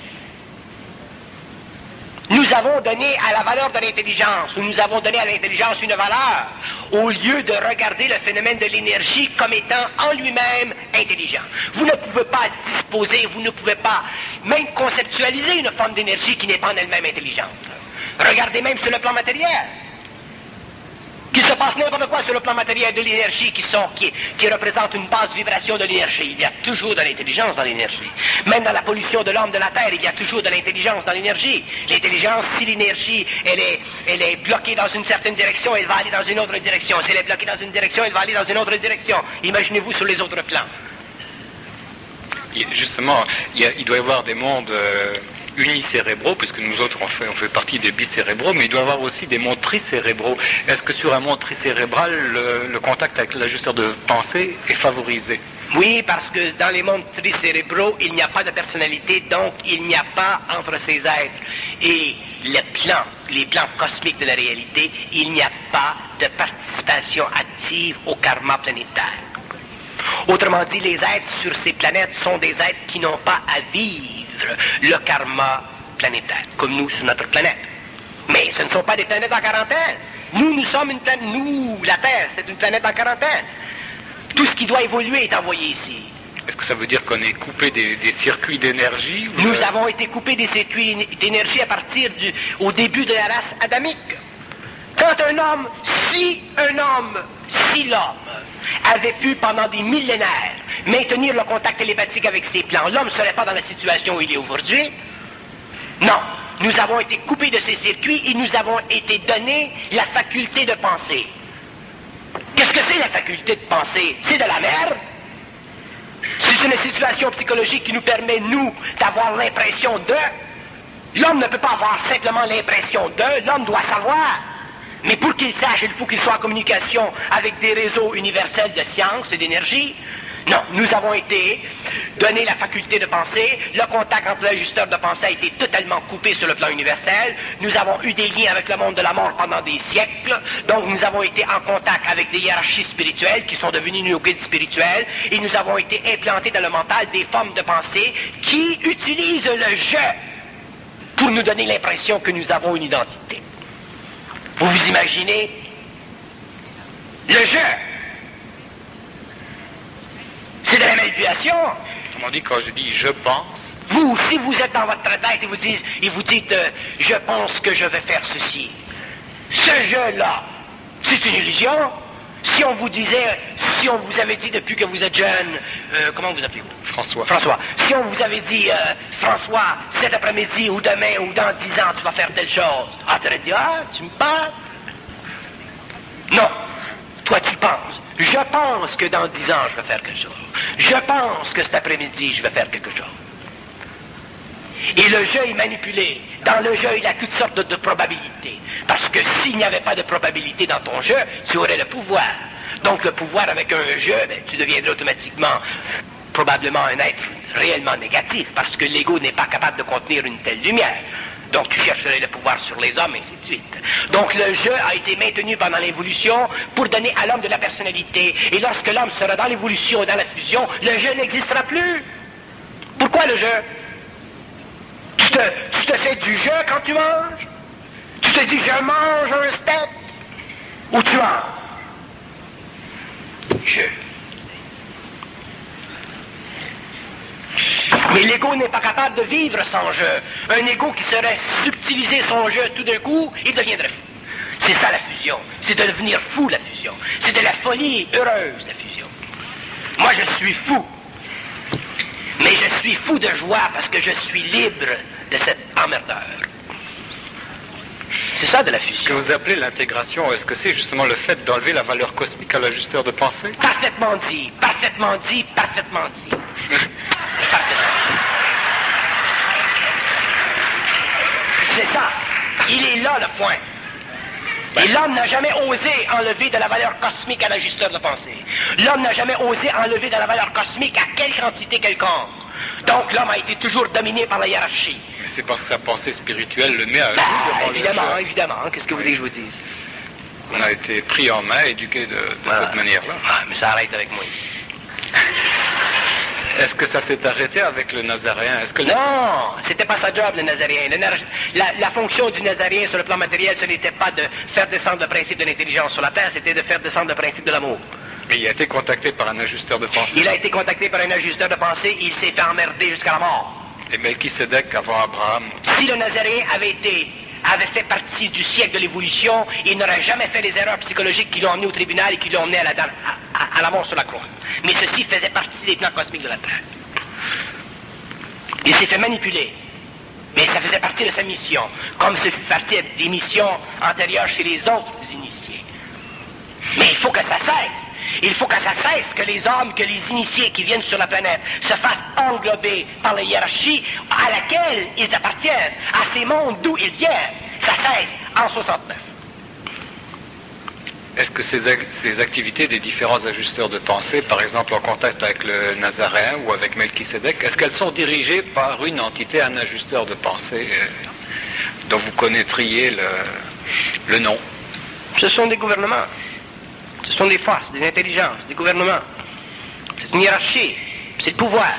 B: Nous avons donné à la valeur de l'intelligence, ou nous avons donné à l'intelligence une valeur, au lieu de regarder le phénomène de l'énergie comme étant en lui-même intelligent. Vous ne pouvez pas disposer, vous ne pouvez pas même conceptualiser une forme d'énergie qui n'est pas en elle-même intelligente. Regardez même sur le plan matériel qu'il se passe n'importe quoi sur le plan matériel de l'énergie qui, sont, qui, qui représente une basse vibration de l'énergie. Il y a toujours de l'intelligence dans l'énergie. Même dans la pollution de l'homme de la Terre, il y a toujours de l'intelligence dans l'énergie. L'intelligence, si l'énergie, elle est, elle est bloquée dans une certaine direction, elle va aller dans une autre direction. Si elle est bloquée dans une direction, elle va aller dans une autre direction. Imaginez-vous sur les autres plans.
A: Justement, il, doit y avoir des mondes... Euh, unicérébraux, puisque nous autres on fait, on fait partie des bicérébraux, mais il doit y avoir aussi des mondes tricérébraux. Est-ce que sur un monde tricérébral, le, contact avec l'ajusteur de pensée est favorisé?
B: Oui, parce que dans les mondes tricérébraux, il n'y a pas de personnalité, donc il n'y a pas entre ces êtres et les plans, les plans cosmiques de la réalité, il n'y a pas de participation active au karma planétaire. Autrement dit, les êtres sur ces planètes sont des êtres qui n'ont pas à vivre le karma planétaire, comme nous sur notre planète. Mais ce ne sont pas des planètes en quarantaine. Nous, nous sommes une planète, nous, la Terre, c'est une planète en quarantaine. Tout ce qui doit évoluer est envoyé ici.
A: Est-ce que ça veut dire qu'on est coupé des, circuits d'énergie
B: Nous avons été coupés des circuits d'énergie à partir du, au début de la race adamique. Quand un homme, si un homme, si l'homme avait pu pendant des millénaires maintenir le contact télépathique avec ses plans, l'homme ne serait pas dans la situation où il est aujourd'hui. Non, nous avons été coupés de ces circuits et nous avons été donnés la faculté de penser. Qu'est-ce que c'est la faculté de penser? C'est de la merde C'est une situation psychologique qui nous permet, nous, d'avoir l'impression de. L'homme ne peut pas avoir simplement l'impression de, l'homme doit savoir. Mais pour qu'il sache, il faut qu'il soit en communication avec des réseaux universels de science et d'énergie. Non, nous avons été donné la faculté de penser. Le contact entre l'ajusteur de pensée a été totalement coupé sur le plan universel. Nous avons eu des liens avec le monde de la mort pendant des siècles. Donc nous avons été en contact avec des hiérarchies spirituelles qui sont devenues nos guides spirituels. Et nous avons été implantés dans le mental des formes de pensée qui utilisent le jeu pour nous donner l'impression que nous avons une identité. Vous vous imaginez le jeu c'est de la manipulation.
A: On dit, quand je dis je pense.
B: Vous, si vous êtes dans votre tête et vous dites, et vous dites euh, je pense que je vais faire ceci, ce jeu-là, c'est une illusion. Si on vous disait, si on vous avait dit depuis que vous êtes jeune, euh, comment vous appelez-vous?
A: François.
B: François. Si on vous avait dit, euh, François, cet après-midi ou demain ou dans dix ans, tu vas faire telle chose, ah, tu aurais dit, ah, tu me parles? Non. Toi, tu penses. Je pense que dans dix ans, je vais faire quelque chose. Je pense que cet après-midi, je vais faire quelque chose. Et le jeu est manipulé. Dans le jeu, il y a toutes sortes de, probabilités. Parce que s'il n'y avait pas de probabilité dans ton jeu, tu aurais le pouvoir. Donc le pouvoir avec un jeu, ben, tu deviendrais automatiquement probablement un être réellement négatif, parce que l'ego n'est pas capable de contenir une telle lumière. Donc tu chercherais le pouvoir sur les hommes, et ainsi de suite. Donc le jeu a été maintenu pendant l'évolution pour donner à l'homme de la personnalité. Et lorsque l'homme sera dans l'évolution et dans la fusion, le jeu n'existera plus. Pourquoi le jeu? Tu te, fais du jeu quand tu manges? Tu te dis je mange un steak Ou tu manges? Jeu. Mais l'ego n'est pas capable de vivre sans jeu. Un ego qui serait subtilisé son jeu tout d'un coup, il deviendrait fou. C'est ça la fusion. C'est de devenir fou la fusion. C'est de la folie heureuse la fusion. Moi je suis fou. Mais je suis fou de joie parce que je suis libre de cet emmerdeur. C'est ça de la fusion.
A: Ce que vous appelez l'intégration, est-ce que c'est justement le fait d'enlever la valeur cosmique à l'ajusteur de pensée?
B: Parfaitement dit, parfaitement dit, parfaitement dit. (laughs) C'est ça. Il est là le point. Et l'homme n'a jamais osé enlever de la valeur cosmique à l'ajusteur de pensée. L'homme n'a jamais osé enlever de la valeur cosmique à quelque entité quelconque. Donc l'homme a été toujours dominé par la hiérarchie.
A: C'est parce que sa pensée spirituelle le met à
B: bah, Évidemment, évidemment. Qu'est-ce que vous voulez que je vous dise?
A: On a été pris en main, éduqué de, cette manière-là.
B: Ah, mais ça arrête avec moi. (laughs)
A: Est-ce que ça s'est arrêté avec le Nazaréen que
B: Non, c'était pas sa job, le Nazaréen. la, fonction du Nazaréen sur le plan matériel, ce n'était pas de faire descendre le principe de l'intelligence sur la terre, c'était de faire descendre le principe de l'amour.
A: Mais il a été contacté par un ajusteur de pensée.
B: Il a été contacté par un ajusteur de pensée, il s'est fait emmerder jusqu'à la mort.
A: Et Melchisedec avant Abraham.
B: Si le Nazaréen avait été avait fait partie du siècle de l'évolution, il n'aurait jamais fait les erreurs psychologiques qui l'ont emmené au tribunal et qui l'ont emmené à la, à mort sur la croix. Mais ceci faisait partie des plans cosmiques de la Terre. Il s'est fait manipuler. Mais ça faisait partie de sa mission, comme ça fait partie des missions antérieures chez les autres initiés. Mais il faut que ça cesse. Il faut que ça cesse que les hommes, que les initiés qui viennent sur la planète se fassent englober par la hiérarchie à laquelle ils appartiennent, à ces mondes d'où ils viennent. Ça cesse en 69.
A: Est-ce que ces, activités des différents ajusteurs de pensée, par exemple en contact avec le Nazaréen ou avec Melchisedec, est-ce qu'elles sont dirigées par une entité, un ajusteur de pensée euh, dont vous connaîtriez le, nom?
B: Ce sont des gouvernements. Ce sont des forces, des intelligences, des gouvernements. C'est une hiérarchie. C'est le pouvoir.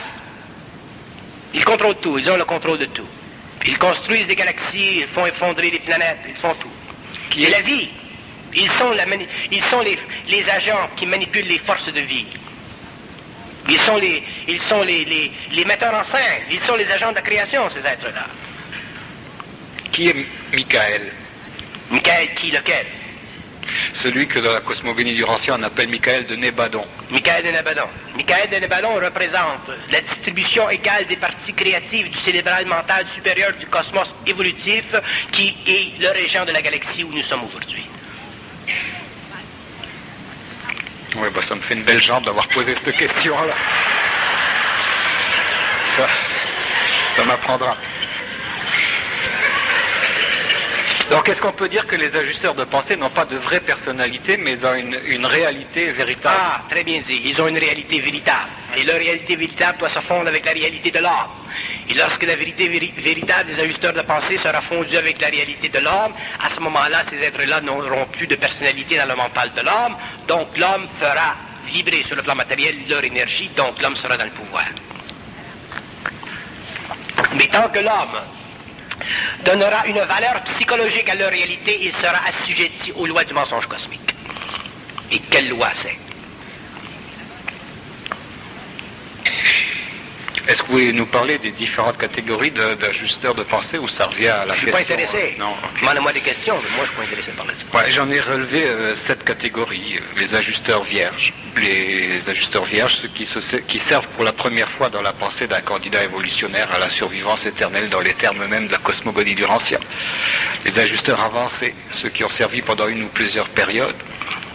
B: Ils contrôlent tout. Ils ont le contrôle de tout. Ils construisent des galaxies, ils font effondrer des planètes, ils font tout. Qui est la vie. Ils sont, ils sont les, agents qui manipulent les forces de vie. Ils sont, les, ils sont les, les, metteurs en scène. Ils sont les agents de la création, ces êtres-là.
A: Qui est Michael?
B: Michael qui, lequel?
A: celui que dans la cosmogonie du Rancien on appelle Michael de Nébadon.
B: Michael de Nébadon. Michael de Nébadon représente la distribution égale des parties créatives du cérébral mental supérieur du cosmos évolutif qui est le régent de la galaxie où nous sommes aujourd'hui.
A: Oui, bah, ça me fait une belle jambe d'avoir posé cette question-là. Ça, ça m'apprendra. Donc est-ce qu'on peut dire que les ajusteurs de pensée n'ont pas de vraie personnalité, mais ont une, réalité véritable?
B: Ah, très bien dit. Ils ont une réalité véritable. Et leur réalité véritable doit se fondre avec la réalité de l'homme. Et lorsque la vérité véritable des ajusteurs de pensée sera fondue avec la réalité de l'homme, à ce moment-là, ces êtres-là n'auront plus de personnalité dans le mental de l'homme. Donc l'homme fera vibrer sur le plan matériel leur énergie, donc l'homme sera dans le pouvoir. Mais tant que l'homme donnera une valeur psychologique à leur réalité, il sera assujetti aux lois du mensonge cosmique. Et quelle loi c'est?
A: Est-ce que vous pouvez nous parler des différentes catégories d'ajusteurs de, pensée où ça revient à la
B: je
A: question
B: Je suis pas intéressé. Non. Demandez-moi des questions, mais moi je suis pas intéressé par
A: là J'en ai relevé euh, sept catégories. Les ajusteurs vierges. Les ajusteurs vierges, ceux qui, qui servent pour la première fois dans la pensée d'un candidat évolutionnaire à la survivance éternelle dans les termes même de la cosmogonie durantien. Les ajusteurs avancés, ceux qui ont servi pendant une ou plusieurs périodes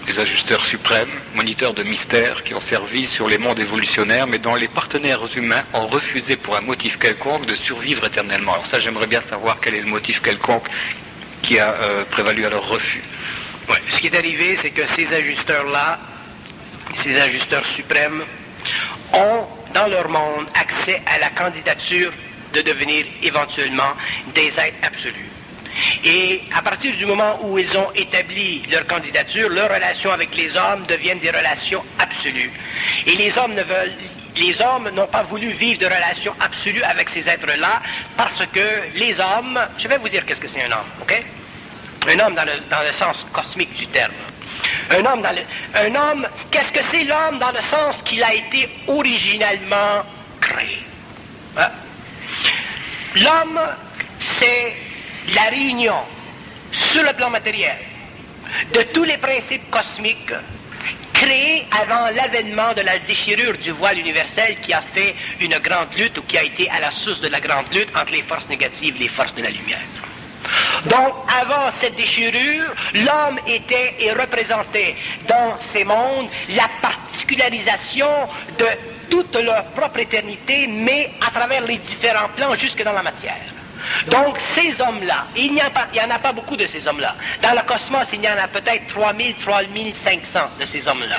A: des ajusteurs suprêmes, moniteurs de mystères qui ont servi sur les mondes évolutionnaires, mais dont les partenaires humains ont refusé pour un motif quelconque de survivre éternellement. Alors ça, j'aimerais bien savoir quel est le motif quelconque qui a euh, prévalu à leur refus.
B: Ce qui est arrivé, c'est que ces ajusteurs-là, ces ajusteurs suprêmes, ont dans leur monde accès à la candidature de devenir éventuellement des êtres absolus. Et à partir du moment où ils ont établi leur candidature, leurs relations avec les hommes deviennent des relations absolues. Et les hommes ne veulent les hommes n'ont pas voulu vivre de relations absolues avec ces êtres-là parce que les hommes, je vais vous dire qu'est-ce que c'est un homme, ok? Un homme dans le, dans le sens cosmique du terme. Un homme, dans le, un homme, qu'est-ce que c'est l'homme dans le sens qu'il a été originellement créé? Hein? L'homme, c'est la réunion sur le plan matériel de tous les principes cosmiques créés avant l'avènement de la déchirure du voile universel qui a fait une grande lutte ou qui a été à la source de la grande lutte entre les forces négatives et les forces de la lumière. Donc, avant cette déchirure, l'homme était et représentait dans ces mondes la particularisation de toute leur propre éternité, mais à travers les différents plans jusque dans la matière. Donc, ces hommes-là, il n'y en a pas beaucoup de ces hommes-là. Dans le cosmos, il y en a peut-être 3000, 3500 de ces hommes-là.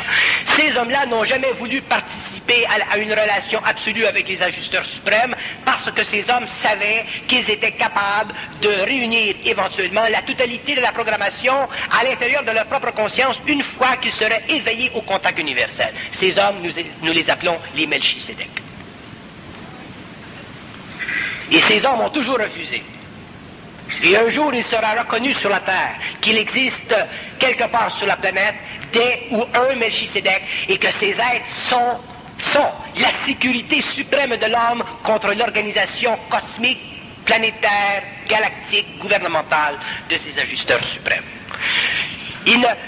B: Ces hommes-là n'ont jamais voulu participer à, une relation absolue avec les ajusteurs suprêmes parce que ces hommes savaient qu'ils étaient capables de réunir éventuellement la totalité de la programmation à l'intérieur de leur propre conscience une fois qu'ils seraient éveillés au contact universel. Ces hommes, nous, les appelons les Melchisedec. Et ces hommes ont toujours refusé. Et un jour, il sera reconnu sur la terre qu'il existe quelque part sur la planète des ou un Melchisedec et que ces êtres sont, sont la sécurité suprême de l'homme contre l'organisation cosmique, planétaire, galactique, gouvernementale de ces ajusteurs suprêmes.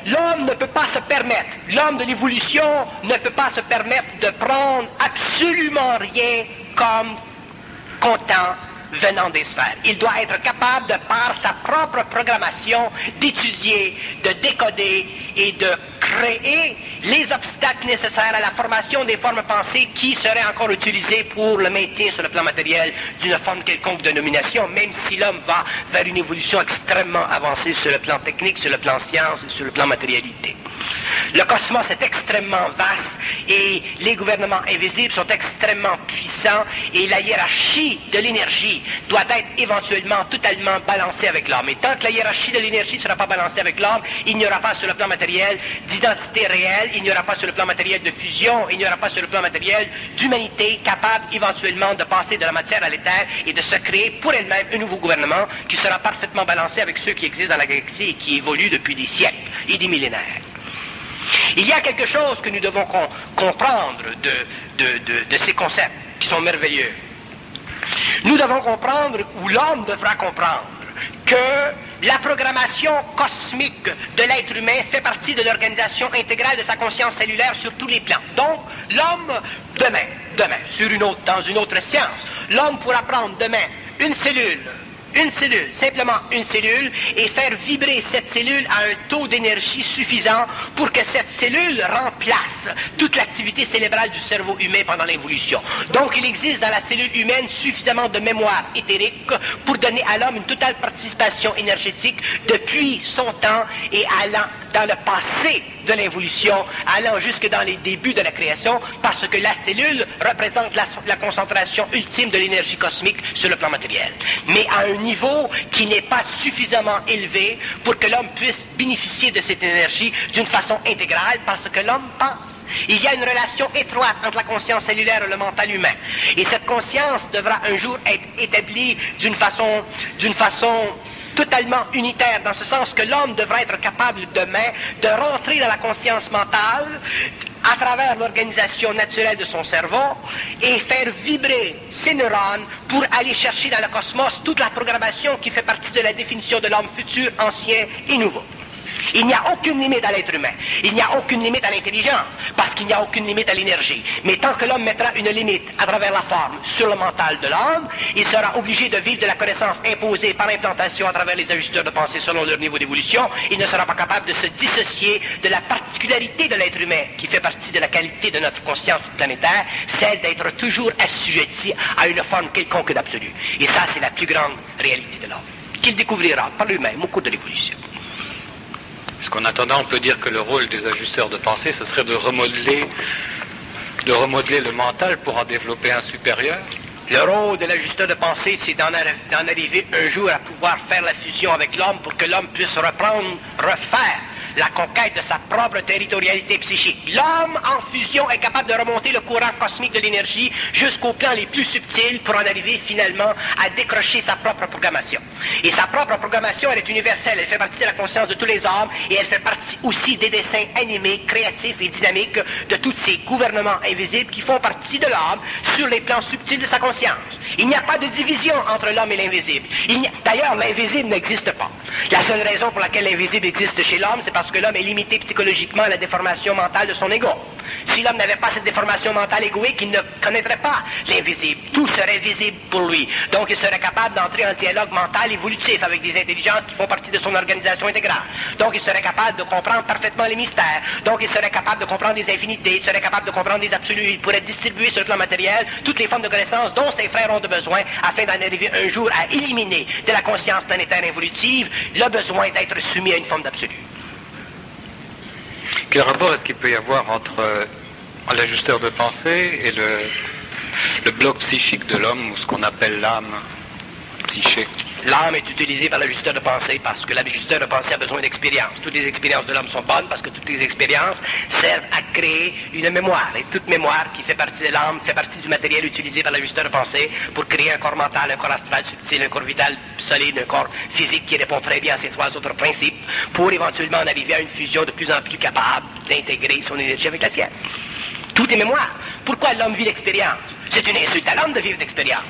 B: L'homme ne peut pas se permettre, l'homme de l'évolution ne peut pas se permettre de prendre absolument rien comme content venant des sphères. Il doit être capable, de par sa propre programmation, d'étudier, de décoder et de créer les obstacles nécessaires à la formation des formes pensées qui seraient encore utilisées pour le maintien sur le plan matériel d'une forme quelconque de nomination, même si l'homme va vers une évolution extrêmement avancée sur le plan technique, sur le plan science et sur le plan matérialité. Le cosmos est extrêmement vaste et les gouvernements invisibles sont extrêmement puissants et la hiérarchie de l'énergie doit être éventuellement totalement balancée avec l'homme. Et tant que la hiérarchie de l'énergie ne sera pas balancée avec l'homme, il n'y aura pas sur le plan matériel d'identité réelle, il n'y aura pas sur le plan matériel de fusion, il n'y aura pas sur le plan matériel d'humanité capable éventuellement de passer de la matière à l'éther et de se créer pour elle-même un nouveau gouvernement qui sera parfaitement balancé avec ceux qui existent dans la galaxie et qui évoluent depuis des siècles et des millénaires. Il y a quelque chose que nous devons comprendre de, ces concepts qui sont merveilleux. Nous devons comprendre, ou l'homme devra comprendre, que la programmation cosmique de l'être humain fait partie de l'organisation intégrale de sa conscience cellulaire sur tous les plans. Donc, l'homme, demain, demain, sur une autre, dans une autre science, l'homme pourra prendre demain une cellule une cellule, simplement une cellule, et faire vibrer cette cellule à un taux d'énergie suffisant pour que cette cellule remplace toute l'activité cérébrale du cerveau humain pendant l'évolution. Donc il existe dans la cellule humaine suffisamment de mémoire éthérique pour donner à l'homme une totale participation énergétique depuis son temps et allant dans le passé de l'évolution, allant jusque dans les débuts de la création, parce que la cellule représente la, concentration ultime de l'énergie cosmique sur le plan matériel. Mais à niveau qui n'est pas suffisamment élevé pour que l'homme puisse bénéficier de cette énergie d'une façon intégrale, parce que l'homme pense. Il y a une relation étroite entre la conscience cellulaire et le mental humain. Et cette conscience devra un jour être établie d'une façon, d'une façon totalement unitaire, dans ce sens que l'homme devra être capable demain de rentrer dans la conscience mentale à travers l'organisation naturelle de son cerveau et faire vibrer ses neurones pour aller chercher dans le cosmos toute la programmation qui fait partie de la définition de l'homme futur, ancien et nouveau. Il n'y a aucune limite à l'être humain. Il n'y a aucune limite à l'intelligence, parce qu'il n'y a aucune limite à l'énergie. Mais tant que l'homme mettra une limite à travers la forme sur le mental de l'homme, il sera obligé de vivre de la connaissance imposée par l'implantation à travers les ajusteurs de pensée selon leur niveau d'évolution. Il ne sera pas capable de se dissocier de la particularité de l'être humain, qui fait partie de la qualité de notre conscience planétaire, celle d'être toujours assujetti à une forme quelconque d'absolu. Et ça, c'est la plus grande réalité de l'homme, qu'il découvrira par lui-même au cours de l'évolution.
A: Parce qu'en attendant, on peut dire que le rôle des ajusteurs de pensée, ce serait de remodeler, de remodeler le mental pour en développer un supérieur.
B: Le rôle de l'ajusteur de pensée, c'est d'en arriver un jour à pouvoir faire la fusion avec l'homme pour que l'homme puisse reprendre, refaire la conquête de sa propre territorialité psychique. L'homme, en fusion, est capable de remonter le courant cosmique de l'énergie jusqu'aux plans les plus subtils pour en arriver finalement à décrocher sa propre programmation. Et sa propre programmation, elle est universelle, elle fait partie de la conscience de tous les hommes et elle fait partie aussi des dessins animés, créatifs et dynamiques de tous ces gouvernements invisibles qui font partie de l'homme sur les plans subtils de sa conscience. Il n'y a pas de division entre l'homme et l'invisible. D'ailleurs, l'invisible n'existe pas. La seule raison pour laquelle l'invisible existe chez l'homme, c'est parce que l'homme est limité psychologiquement à la déformation mentale de son ego. Si l'homme n'avait pas cette déformation mentale égoïque, il ne connaîtrait pas l'invisible. Tout serait visible pour lui. Donc il serait capable d'entrer en dialogue mental évolutif avec des intelligences qui font partie de son organisation intégrale. Donc il serait capable de comprendre parfaitement les mystères. Donc il serait capable de comprendre des infinités, il serait capable de comprendre des absolus. Il pourrait distribuer sur le plan matériel toutes les formes de connaissances dont ses frères ont besoin afin d'en arriver un jour à éliminer de la conscience planétaire évolutive le besoin d'être soumis à une forme d'absolu.
A: Quel rapport est-ce qu'il peut y avoir entre euh, l'ajusteur de pensée et le, bloc psychique de l'homme, ou ce qu'on appelle l'âme psychique
B: L'âme est utilisée par l'ajusteur de pensée parce que l'ajusteur de pensée a besoin d'expérience. Toutes les expériences de l'homme sont bonnes parce que toutes les expériences servent à créer une mémoire. Et toute mémoire qui fait partie de l'âme fait partie du matériel utilisé par l'ajusteur de pensée pour créer un corps mental, un corps astral subtil, un corps vital solide, un corps physique qui répond très bien à ces trois autres principes pour éventuellement en arriver à une fusion de plus en plus capable d'intégrer son énergie avec la sienne. Tout est mémoire. Pourquoi l'homme vit l'expérience? C'est une insulte à l'homme de vivre l'expérience.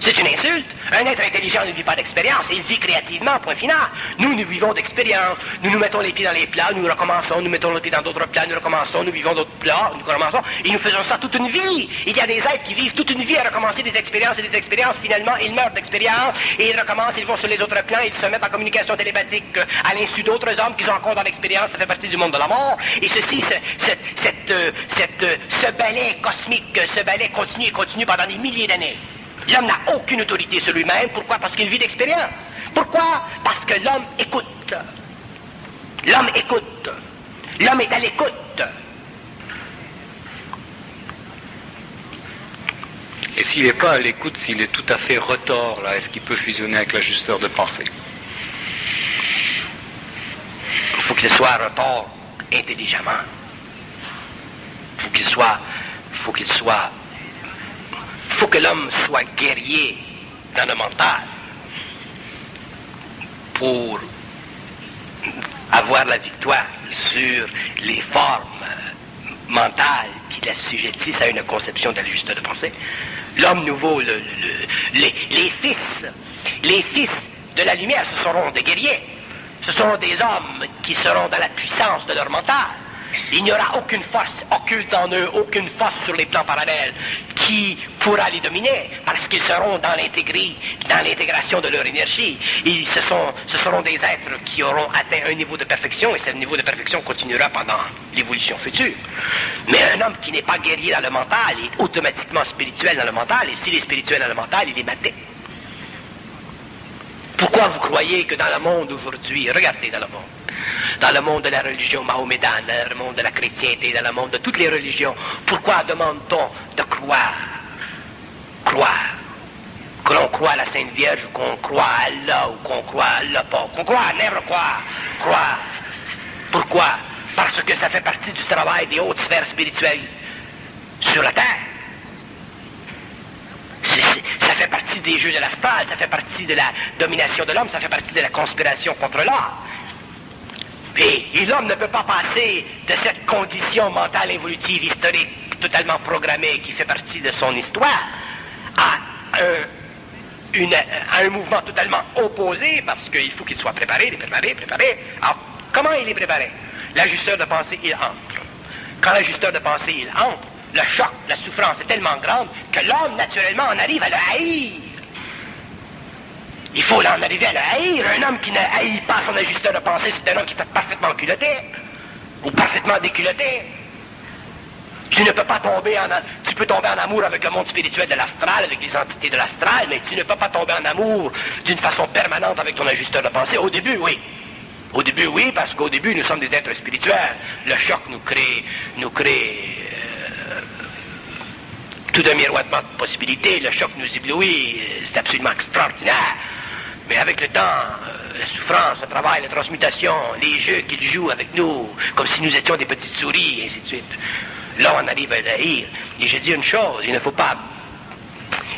B: C'est une insulte. Un être intelligent ne vit pas d'expérience, il vit créativement, point final. Nous, nous vivons d'expérience. Nous nous mettons les pieds dans les plats, nous recommençons, nous mettons les pieds dans d'autres plats, nous recommençons, nous vivons d'autres plats, nous recommençons, et nous faisons ça toute une vie. Il y a des êtres qui vivent toute une vie à recommencer des expériences et des expériences. Finalement, ils meurent d'expérience et ils recommencent, ils vont sur les autres plans, ils se mettent en communication télépathique à l'insu d'autres hommes qui encore dans l'expérience, ça fait partie du monde de la mort. Et ceci, cette, cette, euh, euh, ce balai cosmique, ce balai continue et continue pendant des milliers d'années. L'homme n'a aucune autorité sur lui-même. Pourquoi? Parce qu'il vit d'expérience. Pourquoi? Parce que l'homme écoute. L'homme écoute. L'homme est à l'écoute.
A: Et s'il n'est pas à l'écoute, s'il est tout à fait retort, là, est-ce qu'il peut fusionner avec l'ajusteur de pensée?
B: Il faut qu'il soit retort intelligemment. Il faut qu'il soit, faut qu'il soit faut que l'homme soit guerrier dans le mental pour avoir la victoire sur les formes mentales qui l'assujettissent à une conception de la de pensée. L'homme nouveau, les fils, les fils de la lumière, ce seront des guerriers. Ce seront des hommes qui seront dans la puissance de leur mental. Il n'y aura aucune force occulte en eux, aucune force sur les plans parallèles qui pourra les dominer parce qu'ils seront dans dans l'intégration de leur énergie. Ils, ce, ce seront des êtres qui auront atteint un niveau de perfection et ce niveau de perfection continuera pendant l'évolution future. Mais un homme qui n'est pas guerrier dans le mental est automatiquement spirituel dans le mental et s'il est spirituel dans le mental, il est maté. Pourquoi vous croyez que dans le monde aujourd'hui, regardez dans le monde, dans le monde de la religion mahomédane, dans le monde de la chrétienté, dans le monde de toutes les religions, pourquoi demande-t-on de croire? Croire. Que l'on croit à la Sainte Vierge, ou qu'on croit à Allah, ou qu'on croit à Allah pas, qu'on croit à never croire. Croire. Pourquoi? Parce que ça fait partie du travail des hautes sphères spirituelles sur la terre. Ça fait partie des jeux de l'astral, ça fait partie de la domination de l'homme, ça fait partie de la conspiration contre l'homme. Et, l'homme ne peut pas passer de cette condition mentale évolutive historique totalement programmée qui fait partie de son histoire à un, mouvement totalement opposé parce qu'il faut qu'il soit préparé, préparé, préparé. Alors, comment il est préparé? L'ajusteur de pensée, il entre. Quand l'ajusteur de pensée, il entre, le choc, la souffrance est tellement grande que l'homme, naturellement, en arrive à le haïr. Il faut en arriver à le haïr. Un homme qui ne haït pas son ajusteur de pensée, c'est un homme qui est parfaitement culotté ou parfaitement déculotté. Tu ne peux pas tomber en... Tu peux tomber en amour avec le monde spirituel de l'astral, avec les entités de l'astral, mais tu ne peux pas tomber en amour d'une façon permanente avec ton ajusteur de pensée. Au début, oui. Au début, oui, parce qu'au début, nous sommes des êtres spirituels. Le choc nous crée, nous crée tout un miroitement de possibilités, le choc nous éblouit, c'est absolument extraordinaire. Mais avec le temps, euh, la souffrance, le travail, la transmutation, les jeux qu'il joue avec nous, comme si nous étions des petites souris, et ainsi de suite. Là, on arrive à haïr. Et je dis une chose, il ne faut pas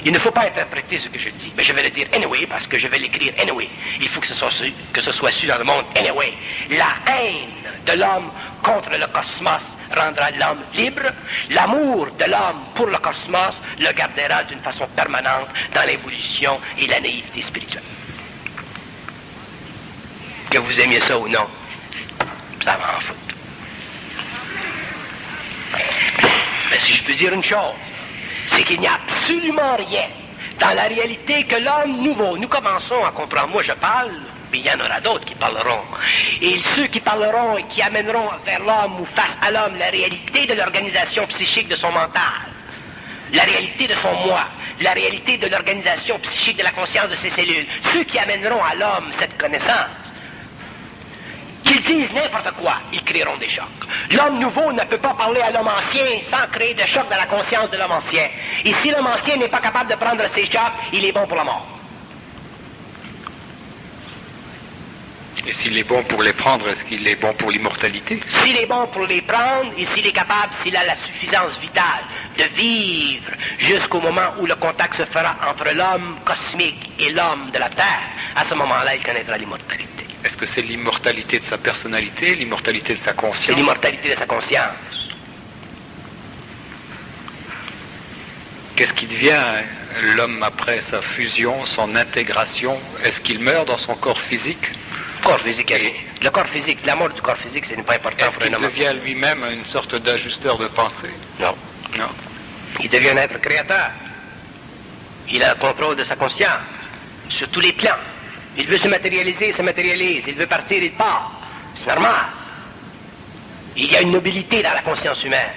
B: il ne faut pas interpréter ce que je dis, mais je vais le dire anyway parce que je vais l'écrire anyway. Il faut que ce soit su, que ce soit su dans le monde anyway. La haine de l'homme contre le cosmos rendra l'homme libre. L'amour de l'homme pour le cosmos le gardera d'une façon permanente dans l'évolution et la naïveté spirituelle. Que vous aimiez ça ou non, ça m'en fout. Mais si je peux dire une chose, c'est qu'il n'y a absolument rien dans la réalité que l'homme nouveau, nous commençons à comprendre, moi je parle mais il y en aura d'autres qui parleront. Et ceux qui parleront et qui amèneront vers l'homme ou face à l'homme la réalité de l'organisation psychique de son mental, la réalité de son moi, la réalité de l'organisation psychique de la conscience de ses cellules, ceux qui amèneront à l'homme cette connaissance, qu'ils disent n'importe quoi, ils créeront des chocs. L'homme nouveau ne peut pas parler à l'homme ancien sans créer des chocs dans la conscience de l'homme ancien. Et si l'homme ancien n'est pas capable de prendre ces chocs, il est bon pour la mort.
A: Et s'il est bon pour les prendre, est-ce qu'il est bon pour l'immortalité?
B: S'il est bon pour les prendre et s'il est capable, s'il a la suffisance vitale de vivre jusqu'au moment où le contact se fera entre l'homme cosmique et l'homme de la Terre, à ce moment-là, il connaîtra l'immortalité.
A: Est-ce que c'est l'immortalité de sa personnalité, l'immortalité de sa conscience C'est
B: l'immortalité de sa conscience.
A: Qu'est-ce qui devient l'homme après sa fusion, son intégration? Est-ce qu'il meurt dans son corps physique?
B: Corps physique. Le corps physique, la mort du corps physique, ce n'est pas important
A: pour un homme. Il devient lui-même une sorte d'ajusteur de pensée?
B: Non. Non. Il devient un être créateur. Il a le contrôle de sa conscience sur tous les plans. Il veut se matérialiser, il se matérialise. Il veut partir, il part. C'est normal. Il y a une nobilité dans la conscience humaine.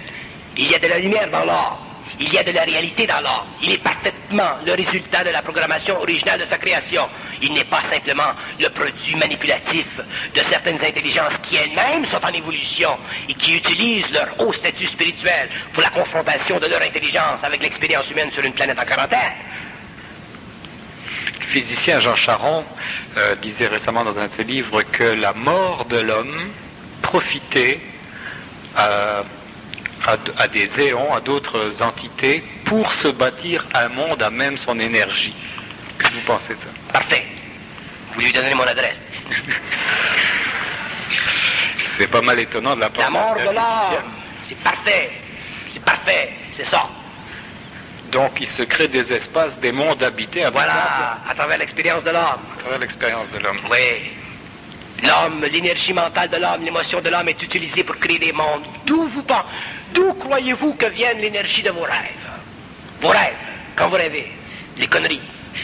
B: Il y a de la lumière dans l'or. Il y a de la réalité dans l'or. Il est parfaitement le résultat de la programmation originale de sa création. Il n'est pas simplement le produit manipulatif de certaines intelligences qui elles-mêmes sont en évolution et qui utilisent leur haut statut spirituel pour la confrontation de leur intelligence avec l'expérience humaine sur une planète en quarantaine.
A: Le physicien Jean Charon euh, disait récemment dans un de ses livres que la mort de l'homme profitait à, à des éons, à d'autres entités, pour se bâtir un monde à même son énergie. Que vous pensez de ça?
B: Parfait. Vous lui donnerez mon adresse.
A: C'est pas mal étonnant de la part
B: La mort de l'homme. C'est parfait. C'est parfait. C'est ça.
A: Donc il se crée des espaces, des mondes habités.
B: Voilà, à travers l'expérience de l'homme.
A: À travers l'expérience de l'homme.
B: Oui. L'homme, l'énergie mentale de l'homme, l'émotion de l'homme est utilisée pour créer des mondes. D'où vous D'où croyez-vous que vienne l'énergie de vos rêves? Vos rêves, quand vous rêvez, les conneries.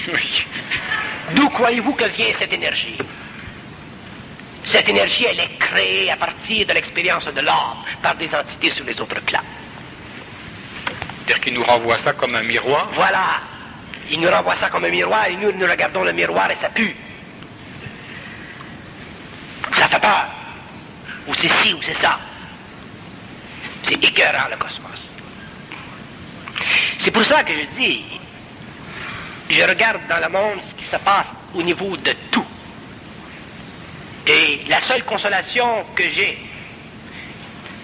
B: (laughs) D'où croyez-vous que vient cette énergie? Cette énergie, elle est créée à partir de l'expérience de l'homme par des entités sur les autres plans.
A: C'est-à-dire qu'il nous renvoie ça comme un miroir
B: Voilà. Il nous renvoie ça comme un miroir et nous, nous regardons le miroir et ça pue. Ça fait peur. Ou c'est ci ou c'est ça. C'est écœurant le cosmos. C'est pour ça que je dis, je regarde dans le monde ce qui se passe au niveau de tout. Et la seule consolation que j'ai,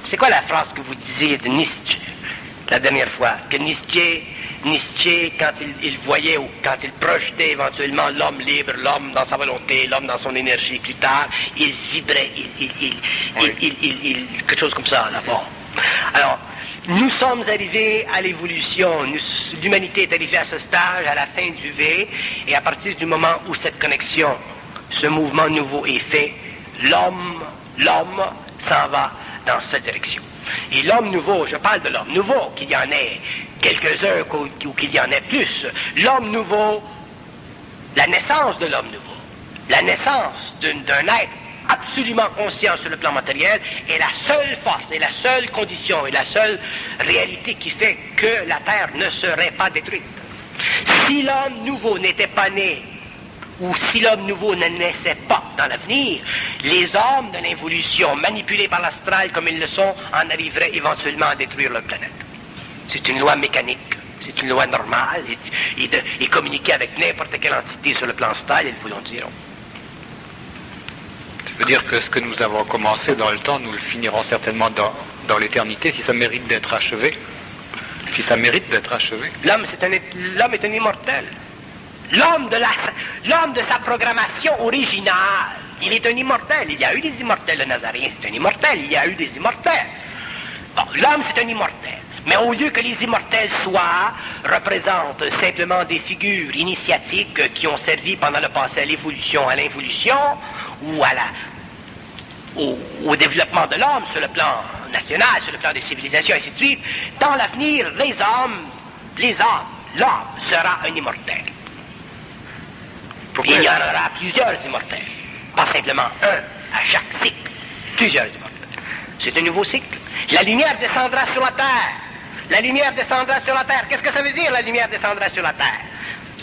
B: c'est quoi la phrase que vous disiez de Nietzsche? La dernière fois Que Nietzsche Nietzsche, quand il, voyait ou quand il projetait éventuellement l'homme libre, l'homme dans sa volonté, l'homme dans son énergie plus tard, il vibrait, il, il, quelque chose comme ça, là-bas. Alors, nous sommes arrivés à l'évolution, l'humanité est arrivée à ce stage, à la fin du V, et à partir du moment où cette connexion, ce mouvement nouveau est fait, l'homme, l'homme s'en va dans cette direction. Et l'homme nouveau, je parle de l'homme nouveau, qu'il y en ait quelques-uns ou qu'il y en ait plus. L'homme nouveau, la naissance de l'homme nouveau, la naissance d'un être absolument conscient sur le plan matériel est la seule force, et la seule condition, et la seule réalité qui fait que la Terre ne serait pas détruite. Si l'homme nouveau n'était pas né, ou si l'homme nouveau ne naissait pas dans l'avenir, les hommes de l'évolution, manipulés par l'astral comme ils le sont, en arriveraient éventuellement à détruire leur planète. C'est une loi mécanique. C'est une loi normale. Et, communiquer avec n'importe quelle entité sur le plan style, ils vous l'ont diront.
A: Ça veut dire que ce que nous avons commencé dans le temps, nous le finirons certainement dans, dans l'éternité, si ça mérite d'être achevé. Si ça mérite d'être achevé.
B: L'homme, c'est un, l'homme est un immortel. L'homme de, sa programmation originale, il est un immortel. Il y a eu des immortels. Le Nazarien, c'est un immortel. Il y a eu des immortels. Bon, l'homme, c'est un immortel. Mais au lieu que les immortels soient, représentent simplement des figures initiatiques qui ont servi pendant le passé à l'évolution, à l'involution, ou à la, au, développement de l'homme sur le plan national, sur le plan des civilisations, ainsi de suite, dans l'avenir, les hommes, les hommes, l'homme sera un immortel. Il y en aura plusieurs immortels, pas simplement un à chaque cycle, plusieurs immortels. C'est un nouveau cycle. La lumière descendra sur la terre. La lumière descendra sur la terre. Qu'est-ce que ça veut dire, la lumière descendra sur la terre?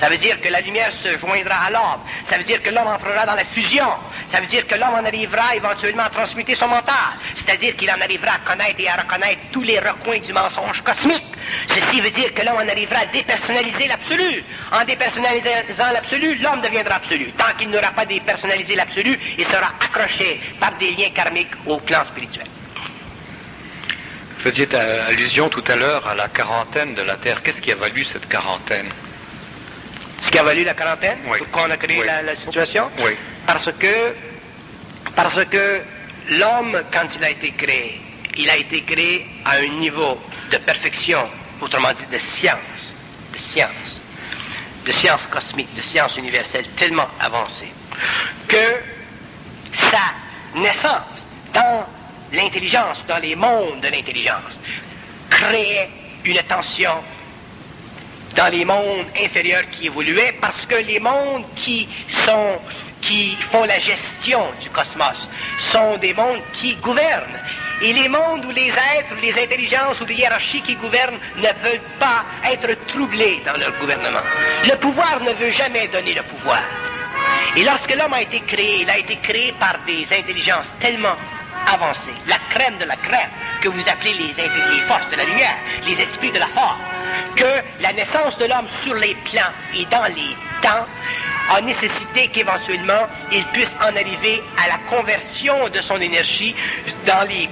B: Ça veut dire que la lumière se joindra à l'homme. Ça veut dire que l'homme entrera dans la fusion. Ça veut dire que l'homme en arrivera éventuellement à transmuter son mental. C'est-à-dire qu'il en arrivera à connaître et à reconnaître tous les recoins du mensonge cosmique. Ceci veut dire que l'homme en arrivera à dépersonnaliser l'absolu. En dépersonnalisant l'absolu, l'homme deviendra absolu. Tant qu'il n'aura pas dépersonnalisé l'absolu, il sera accroché par des liens karmiques au plan spirituel.
A: Vous faisiez allusion tout à l'heure à la quarantaine de la Terre. Qu'est-ce qui a valu cette quarantaine?
B: Ce qui a valu la quarantaine?
A: Oui.
B: Pourquoi on a créé la, situation?
A: Oui.
B: Parce que, parce que l'homme, quand il a été créé, il a été créé à un niveau de perfection, autrement dit de science, de science, de science cosmique, de science universelle tellement avancée, que sa naissance dans l'intelligence, dans les mondes de l'intelligence, créait une tension dans les mondes inférieurs qui évoluaient parce que les mondes qui sont qui font la gestion du cosmos sont des mondes qui gouvernent. Et les mondes où les êtres, les intelligences ou les hiérarchies qui gouvernent ne veulent pas être troublés dans leur gouvernement. Le pouvoir ne veut jamais donner le pouvoir. Et lorsque l'homme a été créé, il a été créé par des intelligences tellement avancée, la crème de la crème, que vous appelez les, les forces de la lumière, les esprits de la force, que la naissance de l'homme sur les plans et dans les temps a nécessité qu'éventuellement il puisse en arriver à la conversion de son énergie dans les,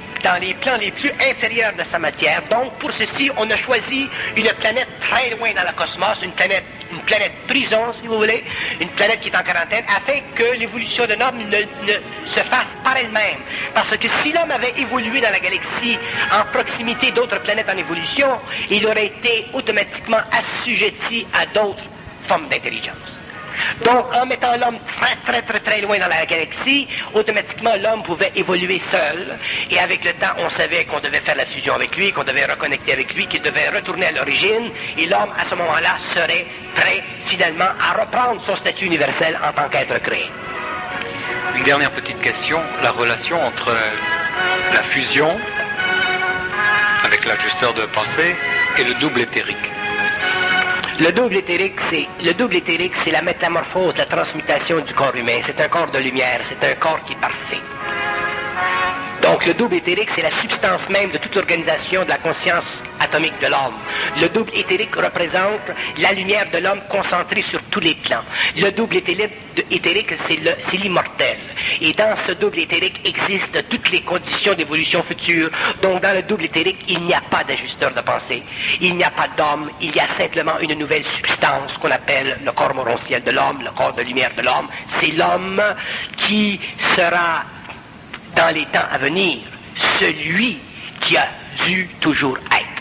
B: plans les plus inférieurs de sa matière. Donc, pour ceci, on a choisi une planète très loin dans le cosmos, une planète, une planète prison, si vous voulez, une planète qui est en quarantaine, afin que l'évolution de l'homme ne, ne se fasse par elle-même. Parce que si l'homme avait évolué dans la galaxie en proximité d'autres planètes en évolution, il aurait été automatiquement assujetti à d'autres formes d'intelligence. Donc, en mettant l'homme très, très, très, très loin dans la galaxie, automatiquement, l'homme pouvait évoluer seul. Et avec le temps, on savait qu'on devait faire la fusion avec lui, qu'on devait reconnecter avec lui, qu'il devait retourner à l'origine. Et l'homme, à ce moment-là, serait prêt, finalement, à reprendre son statut universel en tant qu'être créé.
A: Une dernière petite question, la relation entre la fusion avec l'ajusteur de pensée et le double éthérique.
B: Le double éthérique, c'est c'est la métamorphose, la transmutation du corps humain. C'est un corps de lumière, c'est un corps qui est parfait. Donc le double éthérique, c'est la substance même de toute l'organisation de la conscience atomique de l'homme. Le double éthérique représente la lumière de l'homme concentrée sur tous les plans. Le double éthérique, c'est l'immortel. Et dans ce double éthérique existent toutes les conditions d'évolution future. Donc dans le double éthérique, il n'y a pas d'ajusteur de pensée. Il n'y a pas d'homme. Il y a simplement une nouvelle substance qu'on appelle le corps morontiel de l'homme, le corps de lumière de l'homme. C'est l'homme qui sera dans les temps à venir celui qui a dû toujours être.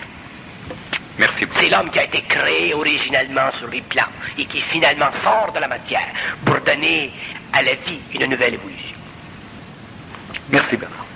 A: Merci
B: C'est l'homme qui a été créé originellement sur les plans et qui est finalement fort de la matière pour donner à la vie une nouvelle évolution.
A: Merci Bernard.